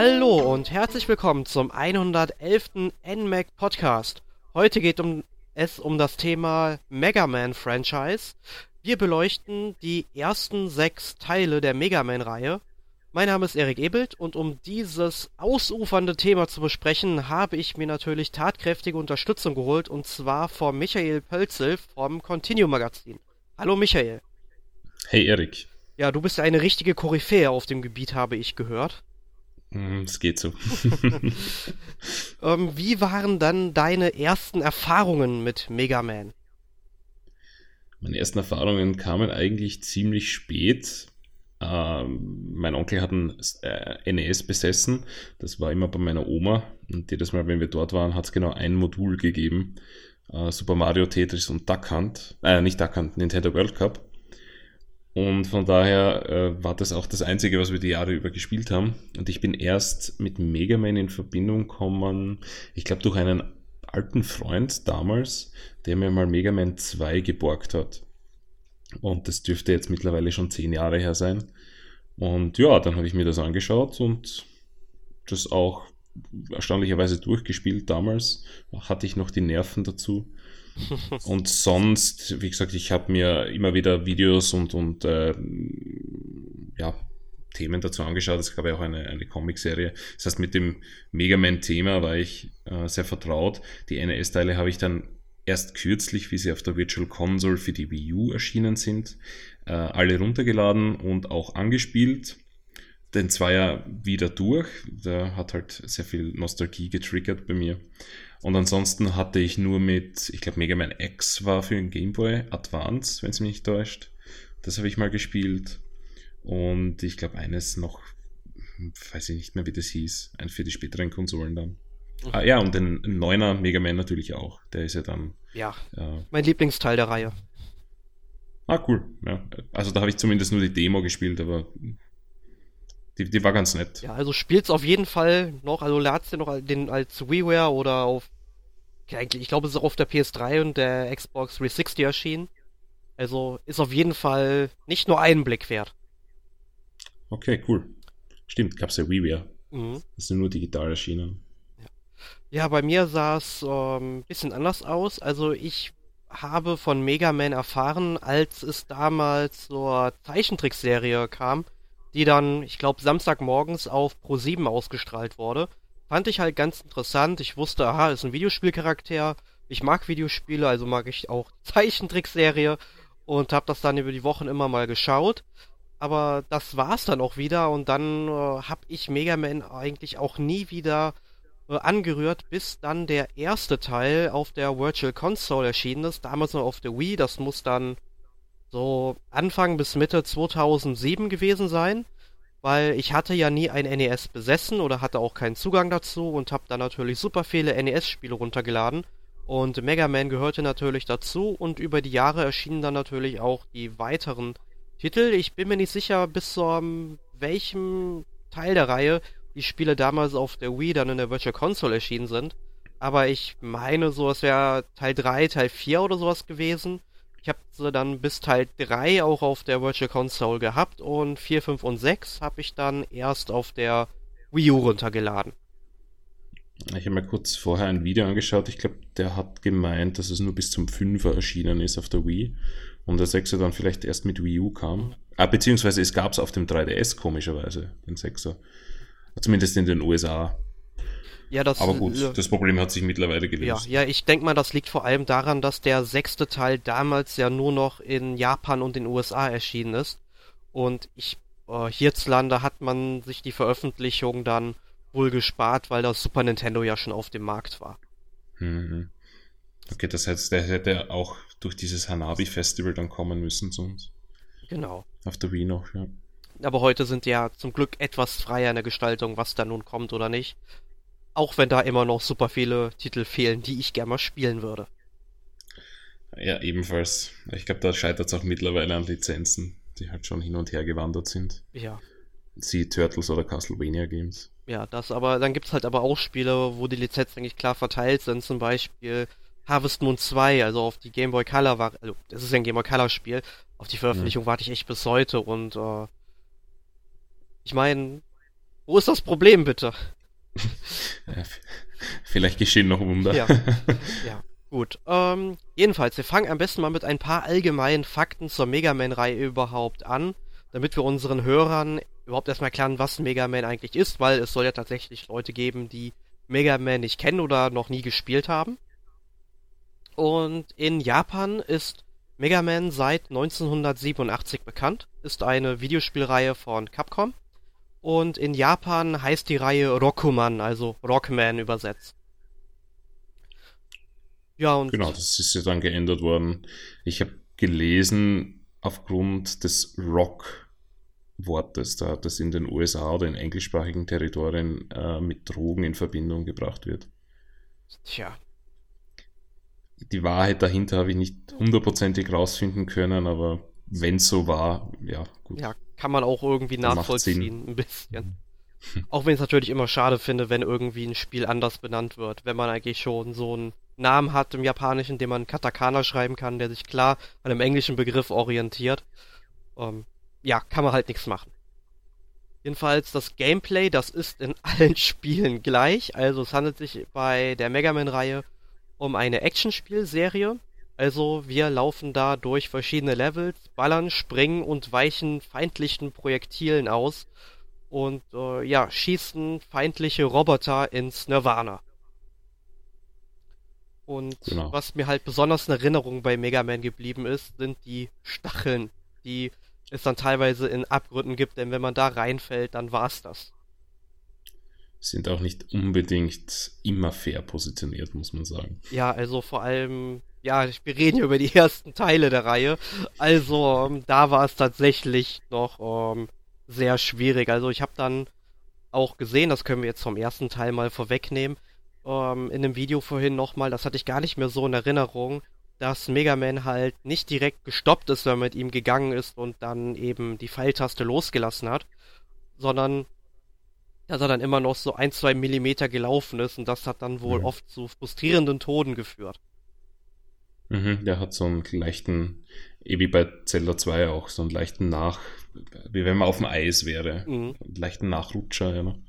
Hallo und herzlich willkommen zum 111. NMAC Podcast. Heute geht um, es um das Thema Mega Man Franchise. Wir beleuchten die ersten sechs Teile der Mega Man Reihe. Mein Name ist Erik Ebelt und um dieses ausufernde Thema zu besprechen, habe ich mir natürlich tatkräftige Unterstützung geholt und zwar von Michael Pölzel vom Continuum Magazin. Hallo Michael. Hey Erik. Ja, du bist eine richtige Koryphäe auf dem Gebiet, habe ich gehört. Hm, es geht so. ähm, wie waren dann deine ersten Erfahrungen mit Mega Man? Meine ersten Erfahrungen kamen eigentlich ziemlich spät. Ähm, mein Onkel hat ein äh, NES besessen. Das war immer bei meiner Oma. Und jedes Mal, wenn wir dort waren, hat es genau ein Modul gegeben. Äh, Super Mario, Tetris und Duck Hunt. Äh, nicht Duck Hunt, Nintendo World Cup. Und von daher äh, war das auch das Einzige, was wir die Jahre über gespielt haben. Und ich bin erst mit Mega Man in Verbindung gekommen, ich glaube durch einen alten Freund damals, der mir mal Mega Man 2 geborgt hat. Und das dürfte jetzt mittlerweile schon zehn Jahre her sein. Und ja, dann habe ich mir das angeschaut und das auch erstaunlicherweise durchgespielt damals. Hatte ich noch die Nerven dazu. und sonst, wie gesagt, ich habe mir immer wieder Videos und, und äh, ja, Themen dazu angeschaut. Es gab ja auch eine, eine Comicserie. Das heißt, mit dem Mega Man-Thema war ich äh, sehr vertraut. Die NES-Teile habe ich dann erst kürzlich, wie sie auf der Virtual Console für die Wii U erschienen sind, äh, alle runtergeladen und auch angespielt. Den Zweier wieder durch. Der hat halt sehr viel Nostalgie getriggert bei mir. Und ansonsten hatte ich nur mit, ich glaube, Mega Man X war für den Game Boy Advance, wenn es mich nicht täuscht. Das habe ich mal gespielt. Und ich glaube, eines noch, weiß ich nicht mehr, wie das hieß, ein für die späteren Konsolen dann. Ah, ja, und den neuner Mega Man natürlich auch. Der ist ja dann. Ja. Äh, mein Lieblingsteil der Reihe. Ah, cool. Ja. Also da habe ich zumindest nur die Demo gespielt, aber die, die war ganz nett. Ja, also spielt's auf jeden Fall noch, also lad's dir noch den als WiiWare oder auf, ja, ich glaube, es ist auch auf der PS3 und der Xbox 360 erschienen. Also ist auf jeden Fall nicht nur einen Blick wert. Okay, cool. Stimmt, gab's ja WiiWare. Mhm. Das ist nur digital erschienen. Ja, bei mir sah es ein ähm, bisschen anders aus. Also ich habe von Mega Man erfahren, als es damals zur Zeichentrickserie kam die dann, ich glaube, Samstagmorgens auf Pro7 ausgestrahlt wurde. Fand ich halt ganz interessant. Ich wusste, aha, ist ein Videospielcharakter. Ich mag Videospiele, also mag ich auch Zeichentrickserie und habe das dann über die Wochen immer mal geschaut. Aber das war's dann auch wieder und dann äh, habe ich Mega Man eigentlich auch nie wieder angerührt, bis dann der erste Teil auf der Virtual Console erschienen ist. Damals noch auf der Wii, das muss dann so Anfang bis Mitte 2007 gewesen sein, weil ich hatte ja nie ein NES besessen oder hatte auch keinen Zugang dazu und habe dann natürlich super viele NES-Spiele runtergeladen und Mega Man gehörte natürlich dazu und über die Jahre erschienen dann natürlich auch die weiteren Titel. Ich bin mir nicht sicher, bis zu um, welchem Teil der Reihe die Spiele damals auf der Wii dann in der Virtual Console erschienen sind. Aber ich meine so, es wäre Teil 3, Teil 4 oder sowas gewesen. Ich habe sie dann bis Teil 3 auch auf der Virtual Console gehabt und 4, 5 und 6 habe ich dann erst auf der Wii U runtergeladen. Ich habe mir kurz vorher ein Video angeschaut. Ich glaube, der hat gemeint, dass es nur bis zum 5er erschienen ist auf der Wii und der 6er dann vielleicht erst mit Wii U kam. Ah, beziehungsweise es gab es auf dem 3DS komischerweise, den 6er. Zumindest in den USA. Ja, das, Aber gut, äh, das Problem hat sich mittlerweile gelöst. Ja, ja ich denke mal, das liegt vor allem daran, dass der sechste Teil damals ja nur noch in Japan und den USA erschienen ist. Und ich, äh, hierzulande hat man sich die Veröffentlichung dann wohl gespart, weil das Super Nintendo ja schon auf dem Markt war. Mhm. Okay, das heißt, der hätte auch durch dieses Hanabi-Festival dann kommen müssen zu uns. Genau. Auf der Wii noch, ja. Aber heute sind ja zum Glück etwas freier in der Gestaltung, was da nun kommt oder nicht. Auch wenn da immer noch super viele Titel fehlen, die ich gerne mal spielen würde. Ja, ebenfalls. Ich glaube, da scheitert es auch mittlerweile an Lizenzen, die halt schon hin und her gewandert sind. Ja. Sie Turtles oder Castlevania Games. Ja, das aber, dann gibt's halt aber auch Spiele, wo die Lizenzen eigentlich klar verteilt sind, zum Beispiel Harvest Moon 2, also auf die Game Boy Color war, also das ist ja ein Game Boy Color Spiel, auf die Veröffentlichung ja. warte ich echt bis heute und äh, ich meine, wo ist das Problem bitte? Vielleicht geschehen noch Wunder. Ja, ja. gut. Ähm, jedenfalls, wir fangen am besten mal mit ein paar allgemeinen Fakten zur Mega Man-Reihe überhaupt an, damit wir unseren Hörern überhaupt erstmal erklären, was Mega Man eigentlich ist, weil es soll ja tatsächlich Leute geben, die Mega Man nicht kennen oder noch nie gespielt haben. Und in Japan ist Mega Man seit 1987 bekannt, ist eine Videospielreihe von Capcom. Und in Japan heißt die Reihe Rokuman, also Rockman übersetzt. Ja, und. Genau, das ist ja dann geändert worden. Ich habe gelesen, aufgrund des Rock-Wortes, da das in den USA oder in englischsprachigen Territorien äh, mit Drogen in Verbindung gebracht wird. Tja. Die Wahrheit dahinter habe ich nicht hundertprozentig rausfinden können, aber wenn es so war, ja, gut. Ja, kann man auch irgendwie nachvollziehen, ein bisschen. Auch wenn ich es natürlich immer schade finde, wenn irgendwie ein Spiel anders benannt wird, wenn man eigentlich schon so einen Namen hat im Japanischen, den man Katakana schreiben kann, der sich klar an einem englischen Begriff orientiert. Ähm, ja, kann man halt nichts machen. Jedenfalls das Gameplay, das ist in allen Spielen gleich. Also es handelt sich bei der Mega Man-Reihe um eine Actionspielserie, also wir laufen da durch verschiedene Levels, ballern, springen und weichen feindlichen Projektilen aus und äh, ja, schießen feindliche Roboter ins Nirvana. Und genau. was mir halt besonders in Erinnerung bei Mega Man geblieben ist, sind die Stacheln, die es dann teilweise in Abgründen gibt, denn wenn man da reinfällt, dann war's das. Sind auch nicht unbedingt immer fair positioniert, muss man sagen. Ja, also vor allem ja, wir reden hier über die ersten Teile der Reihe. Also, ähm, da war es tatsächlich noch ähm, sehr schwierig. Also, ich habe dann auch gesehen, das können wir jetzt vom ersten Teil mal vorwegnehmen, ähm, in dem Video vorhin nochmal, das hatte ich gar nicht mehr so in Erinnerung, dass Mega Man halt nicht direkt gestoppt ist, wenn man mit ihm gegangen ist und dann eben die Pfeiltaste losgelassen hat, sondern dass er dann immer noch so ein, zwei Millimeter gelaufen ist und das hat dann wohl mhm. oft zu frustrierenden Toden geführt. Mhm, der hat so einen leichten, eh wie bei Zelda 2 auch, so einen leichten Nach, wie wenn man auf dem Eis wäre. Mhm. Einen leichten Nachrutscher, ja. Ne?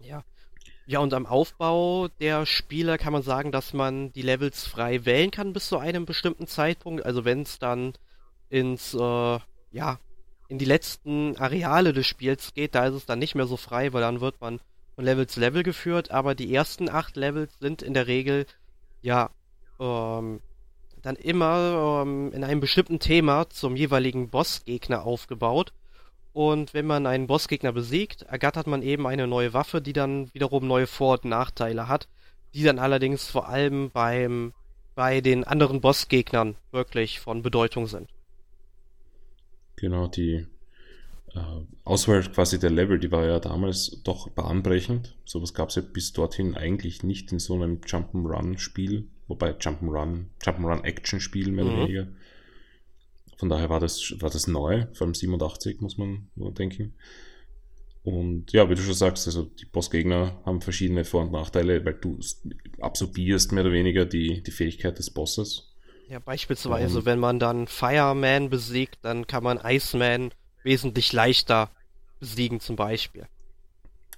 Ja. Ja, und am Aufbau der Spieler kann man sagen, dass man die Levels frei wählen kann bis zu einem bestimmten Zeitpunkt. Also wenn es dann ins, äh, ja, in die letzten Areale des Spiels geht, da ist es dann nicht mehr so frei, weil dann wird man von Level zu Level geführt, aber die ersten acht Levels sind in der Regel, ja, ähm, dann immer ähm, in einem bestimmten Thema zum jeweiligen Bossgegner aufgebaut. Und wenn man einen Bossgegner besiegt, ergattert man eben eine neue Waffe, die dann wiederum neue Vor- und Nachteile hat, die dann allerdings vor allem beim bei den anderen Bossgegnern wirklich von Bedeutung sind. Genau, die äh, Auswahl quasi der Level, die war ja damals doch bahnbrechend. Sowas gab es ja bis dorthin eigentlich nicht in so einem Jump'n'Run-Spiel wobei Jump'n'Run, Jump'n'Run Action-Spiel mehr oder mhm. weniger. Von daher war das, war das neu, vor allem 87, muss man nur denken. Und ja, wie du schon sagst, also die Bossgegner haben verschiedene Vor- und Nachteile, weil du absorbierst mehr oder weniger die, die Fähigkeit des Bosses. Ja, beispielsweise, und, wenn man dann Fireman besiegt, dann kann man Iceman wesentlich leichter besiegen, zum Beispiel.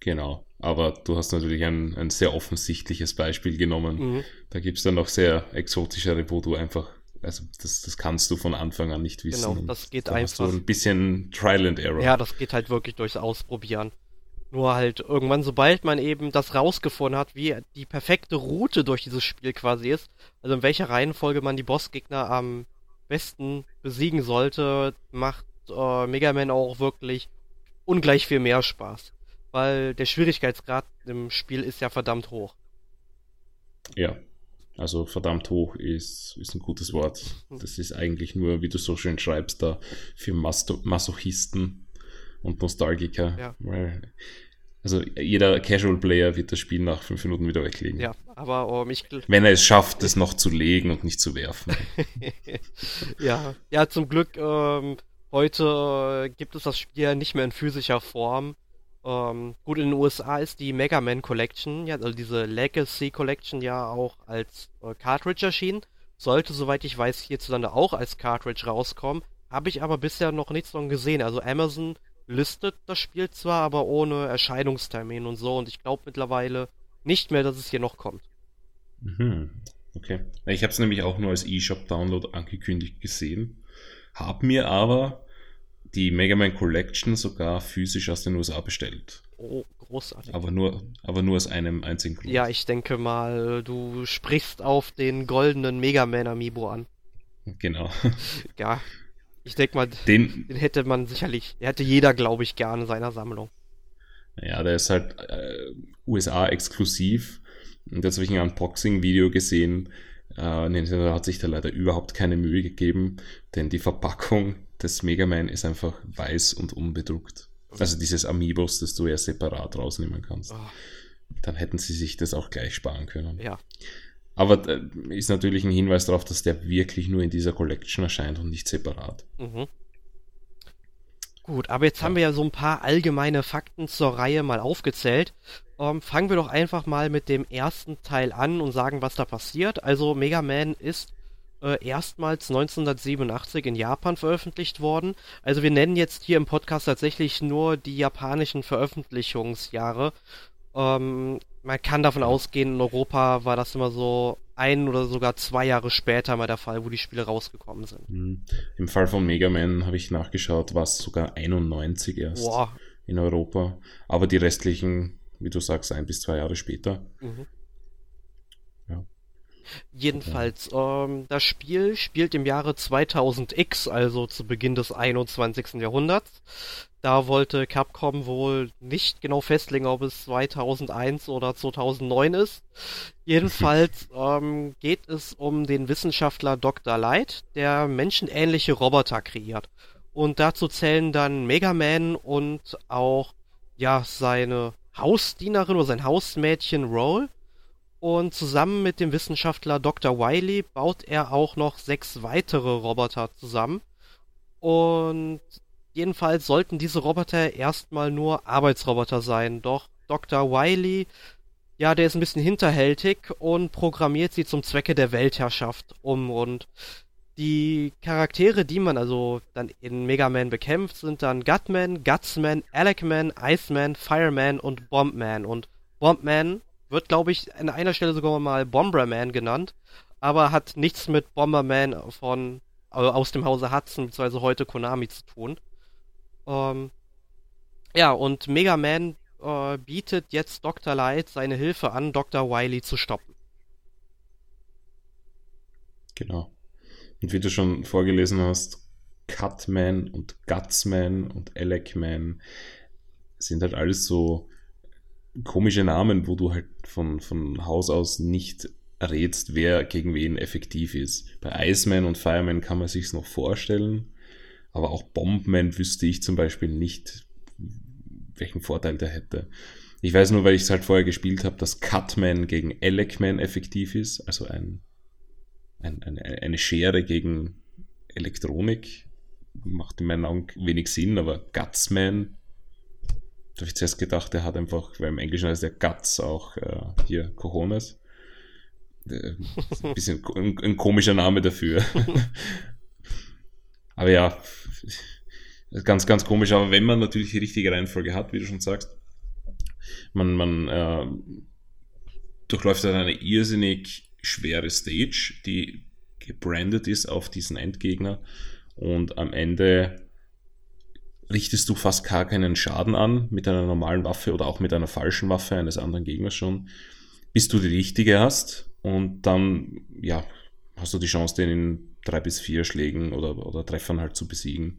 Genau. Aber du hast natürlich ein, ein sehr offensichtliches Beispiel genommen. Mhm. Da gibt es dann noch sehr exotischere, wo du einfach, also das, das kannst du von Anfang an nicht wissen. Genau, das geht da einfach. so ein bisschen Trial and Error. Ja, das geht halt wirklich durchs Ausprobieren. Nur halt irgendwann, sobald man eben das rausgefunden hat, wie die perfekte Route durch dieses Spiel quasi ist, also in welcher Reihenfolge man die Bossgegner am besten besiegen sollte, macht äh, Mega Man auch wirklich ungleich viel mehr Spaß weil der Schwierigkeitsgrad im Spiel ist ja verdammt hoch. Ja, also verdammt hoch ist, ist ein gutes Wort. Das ist eigentlich nur, wie du so schön schreibst, da für Masto Masochisten und Nostalgiker. Ja. Weil, also jeder Casual Player wird das Spiel nach fünf Minuten wieder weglegen. Ja, aber um, ich wenn er es schafft, es noch zu legen und nicht zu werfen. ja, ja, zum Glück ähm, Heute äh, gibt es das Spiel nicht mehr in physischer Form. Ähm, gut, in den USA ist die Mega Man Collection, ja, also diese Legacy Collection ja auch als äh, Cartridge erschienen. Sollte, soweit ich weiß, hierzulande auch als Cartridge rauskommen. Habe ich aber bisher noch nichts von gesehen. Also Amazon listet das Spiel zwar, aber ohne Erscheinungstermin und so. Und ich glaube mittlerweile nicht mehr, dass es hier noch kommt. Mhm. Okay. Ich habe es nämlich auch nur als eShop-Download angekündigt gesehen. Hab mir aber die Mega Man Collection sogar physisch aus den USA bestellt. Oh, großartig. Aber nur, aber nur aus einem einzigen Grund. Ja, ich denke mal, du sprichst auf den goldenen Mega Man Amiibo an. Genau. Ja, ich denke mal, den, den, hätte man sicherlich, hätte jeder, glaube ich, gerne in seiner Sammlung. Ja, der ist halt äh, USA-exklusiv. Und jetzt habe ich ein Unboxing-Video gesehen. Äh, Nintendo hat sich da leider überhaupt keine Mühe gegeben, denn die Verpackung des Mega Man ist einfach weiß und unbedruckt. Also dieses Amiibos, das du ja separat rausnehmen kannst. Oh. Dann hätten sie sich das auch gleich sparen können. Ja. Aber äh, ist natürlich ein Hinweis darauf, dass der wirklich nur in dieser Collection erscheint und nicht separat. Mhm. Gut, aber jetzt ja. haben wir ja so ein paar allgemeine Fakten zur Reihe mal aufgezählt. Ähm, fangen wir doch einfach mal mit dem ersten Teil an und sagen, was da passiert. Also Mega Man ist äh, erstmals 1987 in Japan veröffentlicht worden. Also wir nennen jetzt hier im Podcast tatsächlich nur die japanischen Veröffentlichungsjahre. Ähm, man kann davon ausgehen, in Europa war das immer so ein oder sogar zwei Jahre später mal der Fall, wo die Spiele rausgekommen sind. Mhm. Im Fall von Mega Man habe ich nachgeschaut, war es sogar 91 erst Boah. in Europa. Aber die restlichen, wie du sagst, ein bis zwei Jahre später. Mhm. Jedenfalls, ähm, das Spiel spielt im Jahre 2000X, also zu Beginn des 21. Jahrhunderts. Da wollte Capcom wohl nicht genau festlegen, ob es 2001 oder 2009 ist. Jedenfalls ähm, geht es um den Wissenschaftler Dr. Light, der menschenähnliche Roboter kreiert. Und dazu zählen dann Mega Man und auch ja seine Hausdienerin oder sein Hausmädchen Roll und zusammen mit dem Wissenschaftler Dr. Wiley baut er auch noch sechs weitere Roboter zusammen. Und jedenfalls sollten diese Roboter erstmal nur Arbeitsroboter sein. Doch Dr. Wiley, ja, der ist ein bisschen hinterhältig und programmiert sie zum Zwecke der Weltherrschaft um. Und die Charaktere, die man also dann in Mega Man bekämpft, sind dann Gutman, Gutsman, Alecman, Iceman, Fireman und Bombman. Und Bombman wird, glaube ich, an einer Stelle sogar mal Bomberman genannt, aber hat nichts mit Bomberman von also aus dem Hause Hudson bzw. heute Konami zu tun. Ähm, ja, und Mega Man äh, bietet jetzt Dr. Light seine Hilfe an, Dr. Wily zu stoppen. Genau. Und wie du schon vorgelesen hast, Cutman und Gutsman und Elecman sind halt alles so komische Namen, wo du halt von, von Haus aus nicht errätst, wer gegen wen effektiv ist. Bei Iceman und Fireman kann man sich's noch vorstellen, aber auch Bombman wüsste ich zum Beispiel nicht, welchen Vorteil der hätte. Ich weiß nur, weil ich es halt vorher gespielt habe, dass Cutman gegen Elecman effektiv ist, also ein, ein, eine, eine Schere gegen Elektronik. Macht in meinen Augen wenig Sinn, aber Gutsman da habe ich zuerst gedacht, er hat einfach, weil im Englischen heißt der Guts auch äh, hier Cojones. Äh, ein bisschen ein, ein, komischer Name dafür. aber ja, ganz, ganz komisch. Aber wenn man natürlich die richtige Reihenfolge hat, wie du schon sagst, man, man äh, durchläuft dann eine irrsinnig schwere Stage, die gebrandet ist auf diesen Endgegner und am Ende richtest du fast gar keinen Schaden an mit einer normalen Waffe oder auch mit einer falschen Waffe eines anderen Gegners schon, bis du die richtige hast und dann, ja, hast du die Chance, den in drei bis vier Schlägen oder, oder Treffern halt zu besiegen.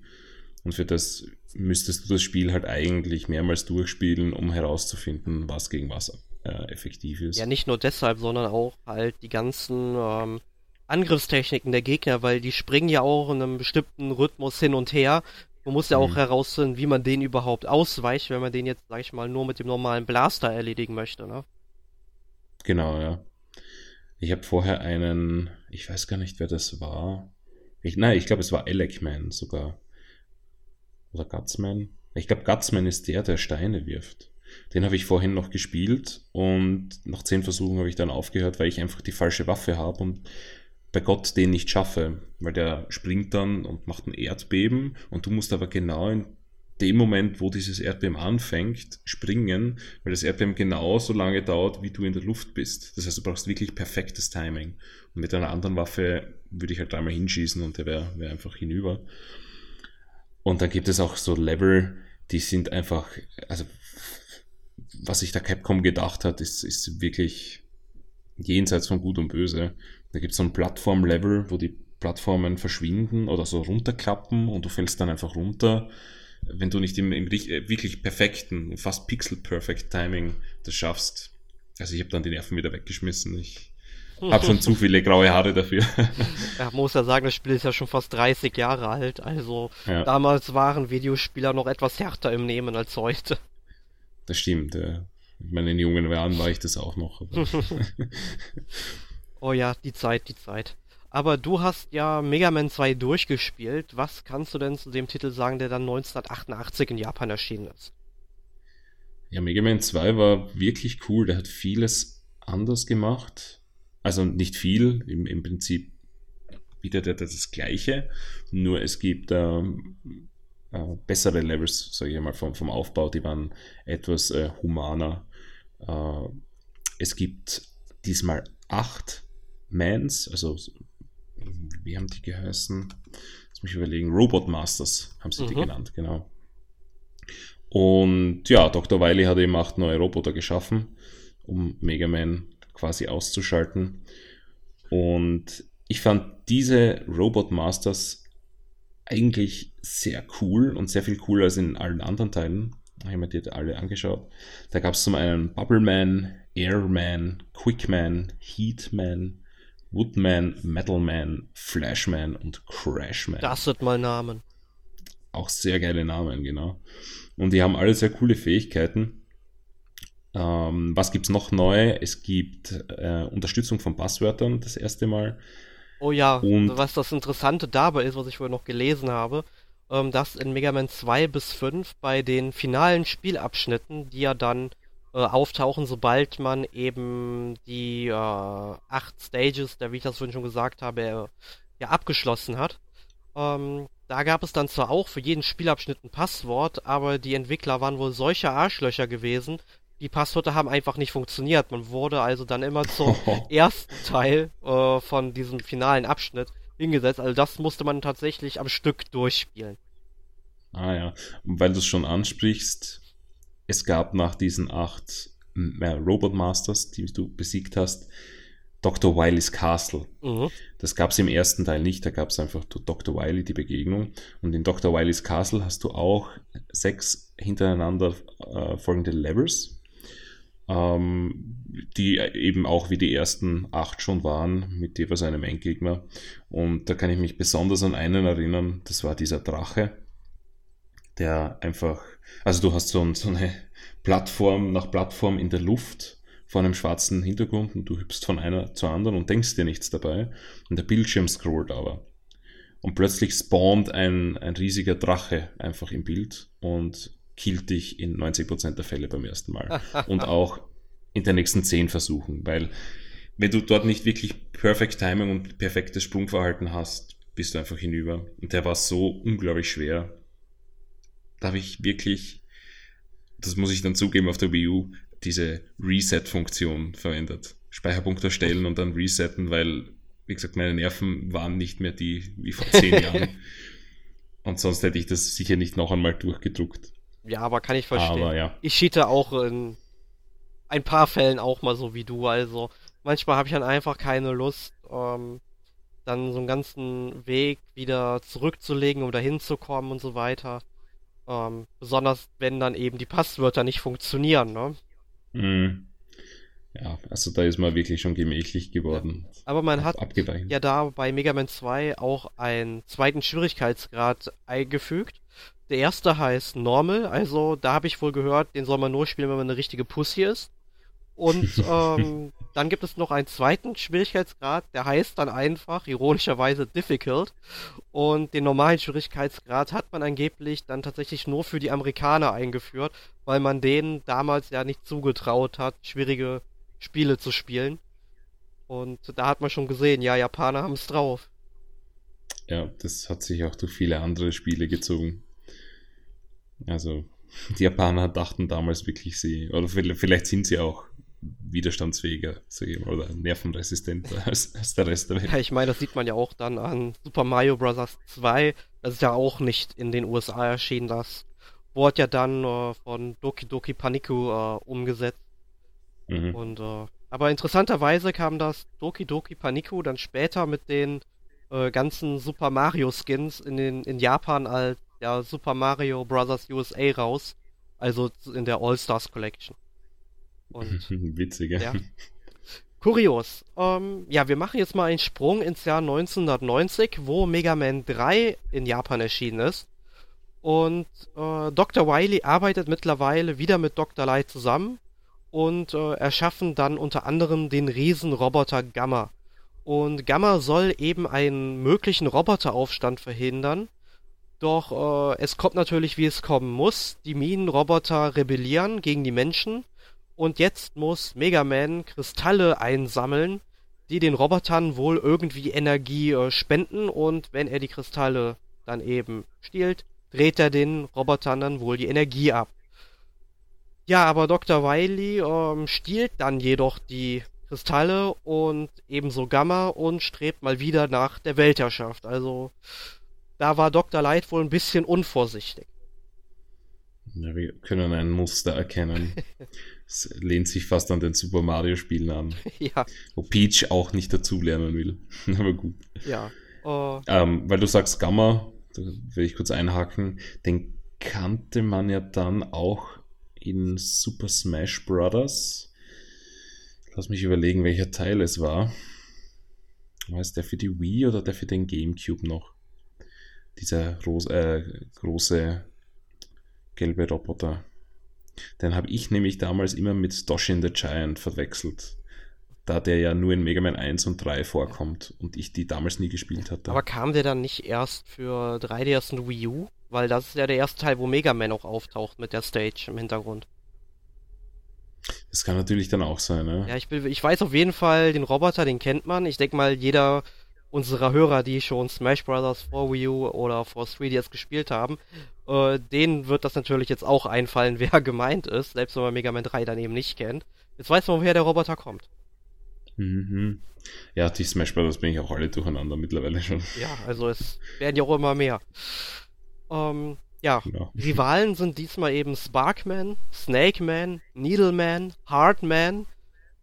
Und für das müsstest du das Spiel halt eigentlich mehrmals durchspielen, um herauszufinden, was gegen was äh, effektiv ist. Ja, nicht nur deshalb, sondern auch halt die ganzen ähm, Angriffstechniken der Gegner, weil die springen ja auch in einem bestimmten Rhythmus hin und her, man muss ja auch mhm. herausfinden, wie man den überhaupt ausweicht, wenn man den jetzt, sag ich mal, nur mit dem normalen Blaster erledigen möchte, ne? Genau, ja. Ich habe vorher einen, ich weiß gar nicht, wer das war. Ich, nein, ich glaube, es war Elecman sogar. Oder Gutsman. Ich glaube, Gutsman ist der, der Steine wirft. Den habe ich vorhin noch gespielt und nach zehn Versuchen habe ich dann aufgehört, weil ich einfach die falsche Waffe habe und bei Gott den nicht schaffe, weil der springt dann und macht ein Erdbeben und du musst aber genau in dem Moment, wo dieses Erdbeben anfängt, springen, weil das Erdbeben genauso lange dauert, wie du in der Luft bist. Das heißt, du brauchst wirklich perfektes Timing. Und mit einer anderen Waffe würde ich halt einmal hinschießen und der wäre wär einfach hinüber. Und dann gibt es auch so Level, die sind einfach, also was sich da Capcom gedacht hat, ist, ist wirklich jenseits von Gut und Böse. Da gibt es so ein Plattform-Level, wo die Plattformen verschwinden oder so runterklappen und du fällst dann einfach runter wenn du nicht im, im äh, wirklich perfekten, fast pixel-perfect Timing das schaffst. Also ich habe dann die Nerven wieder weggeschmissen. Ich habe schon zu viele graue Haare dafür. ja, muss ja sagen, das Spiel ist ja schon fast 30 Jahre alt. Also ja. damals waren Videospieler noch etwas härter im Nehmen als heute. Das stimmt. Ja. In meinen jungen Jahren war ich das auch noch. oh ja, die Zeit, die Zeit. Aber du hast ja Mega Man 2 durchgespielt. Was kannst du denn zu dem Titel sagen, der dann 1988 in Japan erschienen ist? Ja, Mega Man 2 war wirklich cool. Der hat vieles anders gemacht. Also nicht viel, im, im Prinzip der, der das Gleiche. Nur es gibt ähm, äh, bessere Levels, sage ich mal, vom, vom Aufbau. Die waren etwas äh, humaner. Äh, es gibt diesmal acht Mans, also wie haben die geheißen? Jetzt muss ich überlegen, Robot Masters haben sie mhm. die genannt, genau. Und ja, Dr. Wiley hat eben acht neue Roboter geschaffen, um Mega Man quasi auszuschalten. Und ich fand diese Robot Masters eigentlich sehr cool und sehr viel cooler als in allen anderen Teilen. Ich habe mir die alle angeschaut. Da gab es zum einen Bubbleman, Airman, Quickman, Heatman, Woodman, Metalman, Flashman und Crashman. Das sind mal Namen. Auch sehr geile Namen, genau. Und die haben alle sehr coole Fähigkeiten. Ähm, was es noch neu? Es gibt äh, Unterstützung von Passwörtern das erste Mal. Oh ja, und was das Interessante dabei ist, was ich vorher noch gelesen habe, ähm, dass in Mega Man 2 bis 5 bei den finalen Spielabschnitten, die ja dann äh, auftauchen, sobald man eben die äh, acht Stages, der wie ich das vorhin schon gesagt habe, äh, ja abgeschlossen hat. Ähm, da gab es dann zwar auch für jeden Spielabschnitt ein Passwort, aber die Entwickler waren wohl solche Arschlöcher gewesen, die Passwörter haben einfach nicht funktioniert. Man wurde also dann immer zum ersten Teil äh, von diesem finalen Abschnitt hingesetzt. Also das musste man tatsächlich am Stück durchspielen. Ah ja, und weil du es schon ansprichst, es gab nach diesen acht äh, Robot Masters, die du besiegt hast, Dr. Wileys Castle. Mhm. Das gab es im ersten Teil nicht, da gab es einfach Dr. Wily, die Begegnung. Und in Dr. Wileys Castle hast du auch sechs hintereinander äh, folgende Levels, ähm, die eben auch wie die ersten acht schon waren, mit jeweils einem Endgegner. Und da kann ich mich besonders an einen erinnern, das war dieser Drache, der einfach also du hast so, so eine Plattform nach Plattform in der Luft vor einem schwarzen Hintergrund und du hüpfst von einer zur anderen und denkst dir nichts dabei. Und der Bildschirm scrollt aber. Und plötzlich spawnt ein, ein riesiger Drache einfach im Bild und killt dich in 90% der Fälle beim ersten Mal. und auch in den nächsten 10 Versuchen, weil wenn du dort nicht wirklich Perfect Timing und perfektes Sprungverhalten hast, bist du einfach hinüber. Und der war so unglaublich schwer da habe ich wirklich, das muss ich dann zugeben, auf der Wii U diese Reset-Funktion verwendet. Speicherpunkt erstellen und dann resetten, weil, wie gesagt, meine Nerven waren nicht mehr die wie vor zehn Jahren. Und sonst hätte ich das sicher nicht noch einmal durchgedruckt. Ja, aber kann ich verstehen. Aber, ja. Ich cheate auch in ein paar Fällen auch mal so wie du. Also manchmal habe ich dann einfach keine Lust, ähm, dann so einen ganzen Weg wieder zurückzulegen, um da hinzukommen und so weiter. Ähm, besonders wenn dann eben die Passwörter nicht funktionieren, ne? Mhm. Ja, also da ist man wirklich schon gemächlich geworden. Ja. Aber man hat abgeweicht. ja da bei Mega Man 2 auch einen zweiten Schwierigkeitsgrad eingefügt. Der erste heißt Normal, also da habe ich wohl gehört, den soll man nur spielen, wenn man eine richtige Pussy ist. Und ähm, dann gibt es noch einen zweiten Schwierigkeitsgrad, der heißt dann einfach, ironischerweise, Difficult. Und den normalen Schwierigkeitsgrad hat man angeblich dann tatsächlich nur für die Amerikaner eingeführt, weil man denen damals ja nicht zugetraut hat, schwierige Spiele zu spielen. Und da hat man schon gesehen, ja, Japaner haben es drauf. Ja, das hat sich auch durch viele andere Spiele gezogen. Also, die Japaner dachten damals wirklich, sie, oder vielleicht sind sie auch widerstandsfähiger oder nervenresistenter als, als, der Rest der Welt. Ja, ich meine, das sieht man ja auch dann an Super Mario Bros. 2. Das ist ja auch nicht in den USA erschienen. Das wurde ja dann äh, von Doki Doki Paniku äh, umgesetzt. Mhm. Und, äh, aber interessanterweise kam das Doki Doki Paniku dann später mit den äh, ganzen Super Mario Skins in, den, in Japan als ja, Super Mario Bros. USA raus. Also in der All-Stars Collection. Und, Witziger. Ja. Kurios. Ähm, ja, wir machen jetzt mal einen Sprung ins Jahr 1990, wo Mega Man 3 in Japan erschienen ist. Und äh, Dr. Wily arbeitet mittlerweile wieder mit Dr. Light zusammen und äh, erschaffen dann unter anderem den Riesenroboter Gamma. Und Gamma soll eben einen möglichen Roboteraufstand verhindern. Doch äh, es kommt natürlich, wie es kommen muss. Die Minenroboter rebellieren gegen die Menschen. Und jetzt muss Mega Man Kristalle einsammeln, die den Robotern wohl irgendwie Energie äh, spenden. Und wenn er die Kristalle dann eben stiehlt, dreht er den Robotern dann wohl die Energie ab. Ja, aber Dr. Wily ähm, stiehlt dann jedoch die Kristalle und ebenso Gamma und strebt mal wieder nach der Weltherrschaft. Also da war Dr. Light wohl ein bisschen unvorsichtig. Ja, wir können ein Muster erkennen. Es lehnt sich fast an den Super Mario Spielen an. ja. Wo Peach auch nicht dazulernen will. Aber gut. Ja. Uh... Ähm, weil du sagst Gamma, da will ich kurz einhaken, den kannte man ja dann auch in Super Smash Bros. Lass mich überlegen, welcher Teil es war. War es der für die Wii oder der für den Gamecube noch? Dieser äh, große gelbe Roboter. Den habe ich nämlich damals immer mit Doshin the Giant verwechselt. Da der ja nur in Mega Man 1 und 3 vorkommt und ich die damals nie gespielt hatte. Aber kam der dann nicht erst für 3DS und Wii U? Weil das ist ja der erste Teil, wo Mega Man auch auftaucht mit der Stage im Hintergrund. Das kann natürlich dann auch sein, ne? Ja, ich, ich weiß auf jeden Fall, den Roboter, den kennt man. Ich denke mal, jeder unserer Hörer, die schon Smash Bros. vor Wii U oder vor 3DS gespielt haben, äh, denen wird das natürlich jetzt auch einfallen, wer gemeint ist, selbst wenn man Mega Man 3 dann eben nicht kennt. Jetzt weiß man, woher der Roboter kommt. Mhm. Ja, die Smash Bros. bin ich auch alle durcheinander mittlerweile schon. Ja, also es werden ja auch immer mehr. Ähm, ja, genau. Rivalen sind diesmal eben Sparkman, Snakeman, Needleman, Heartman,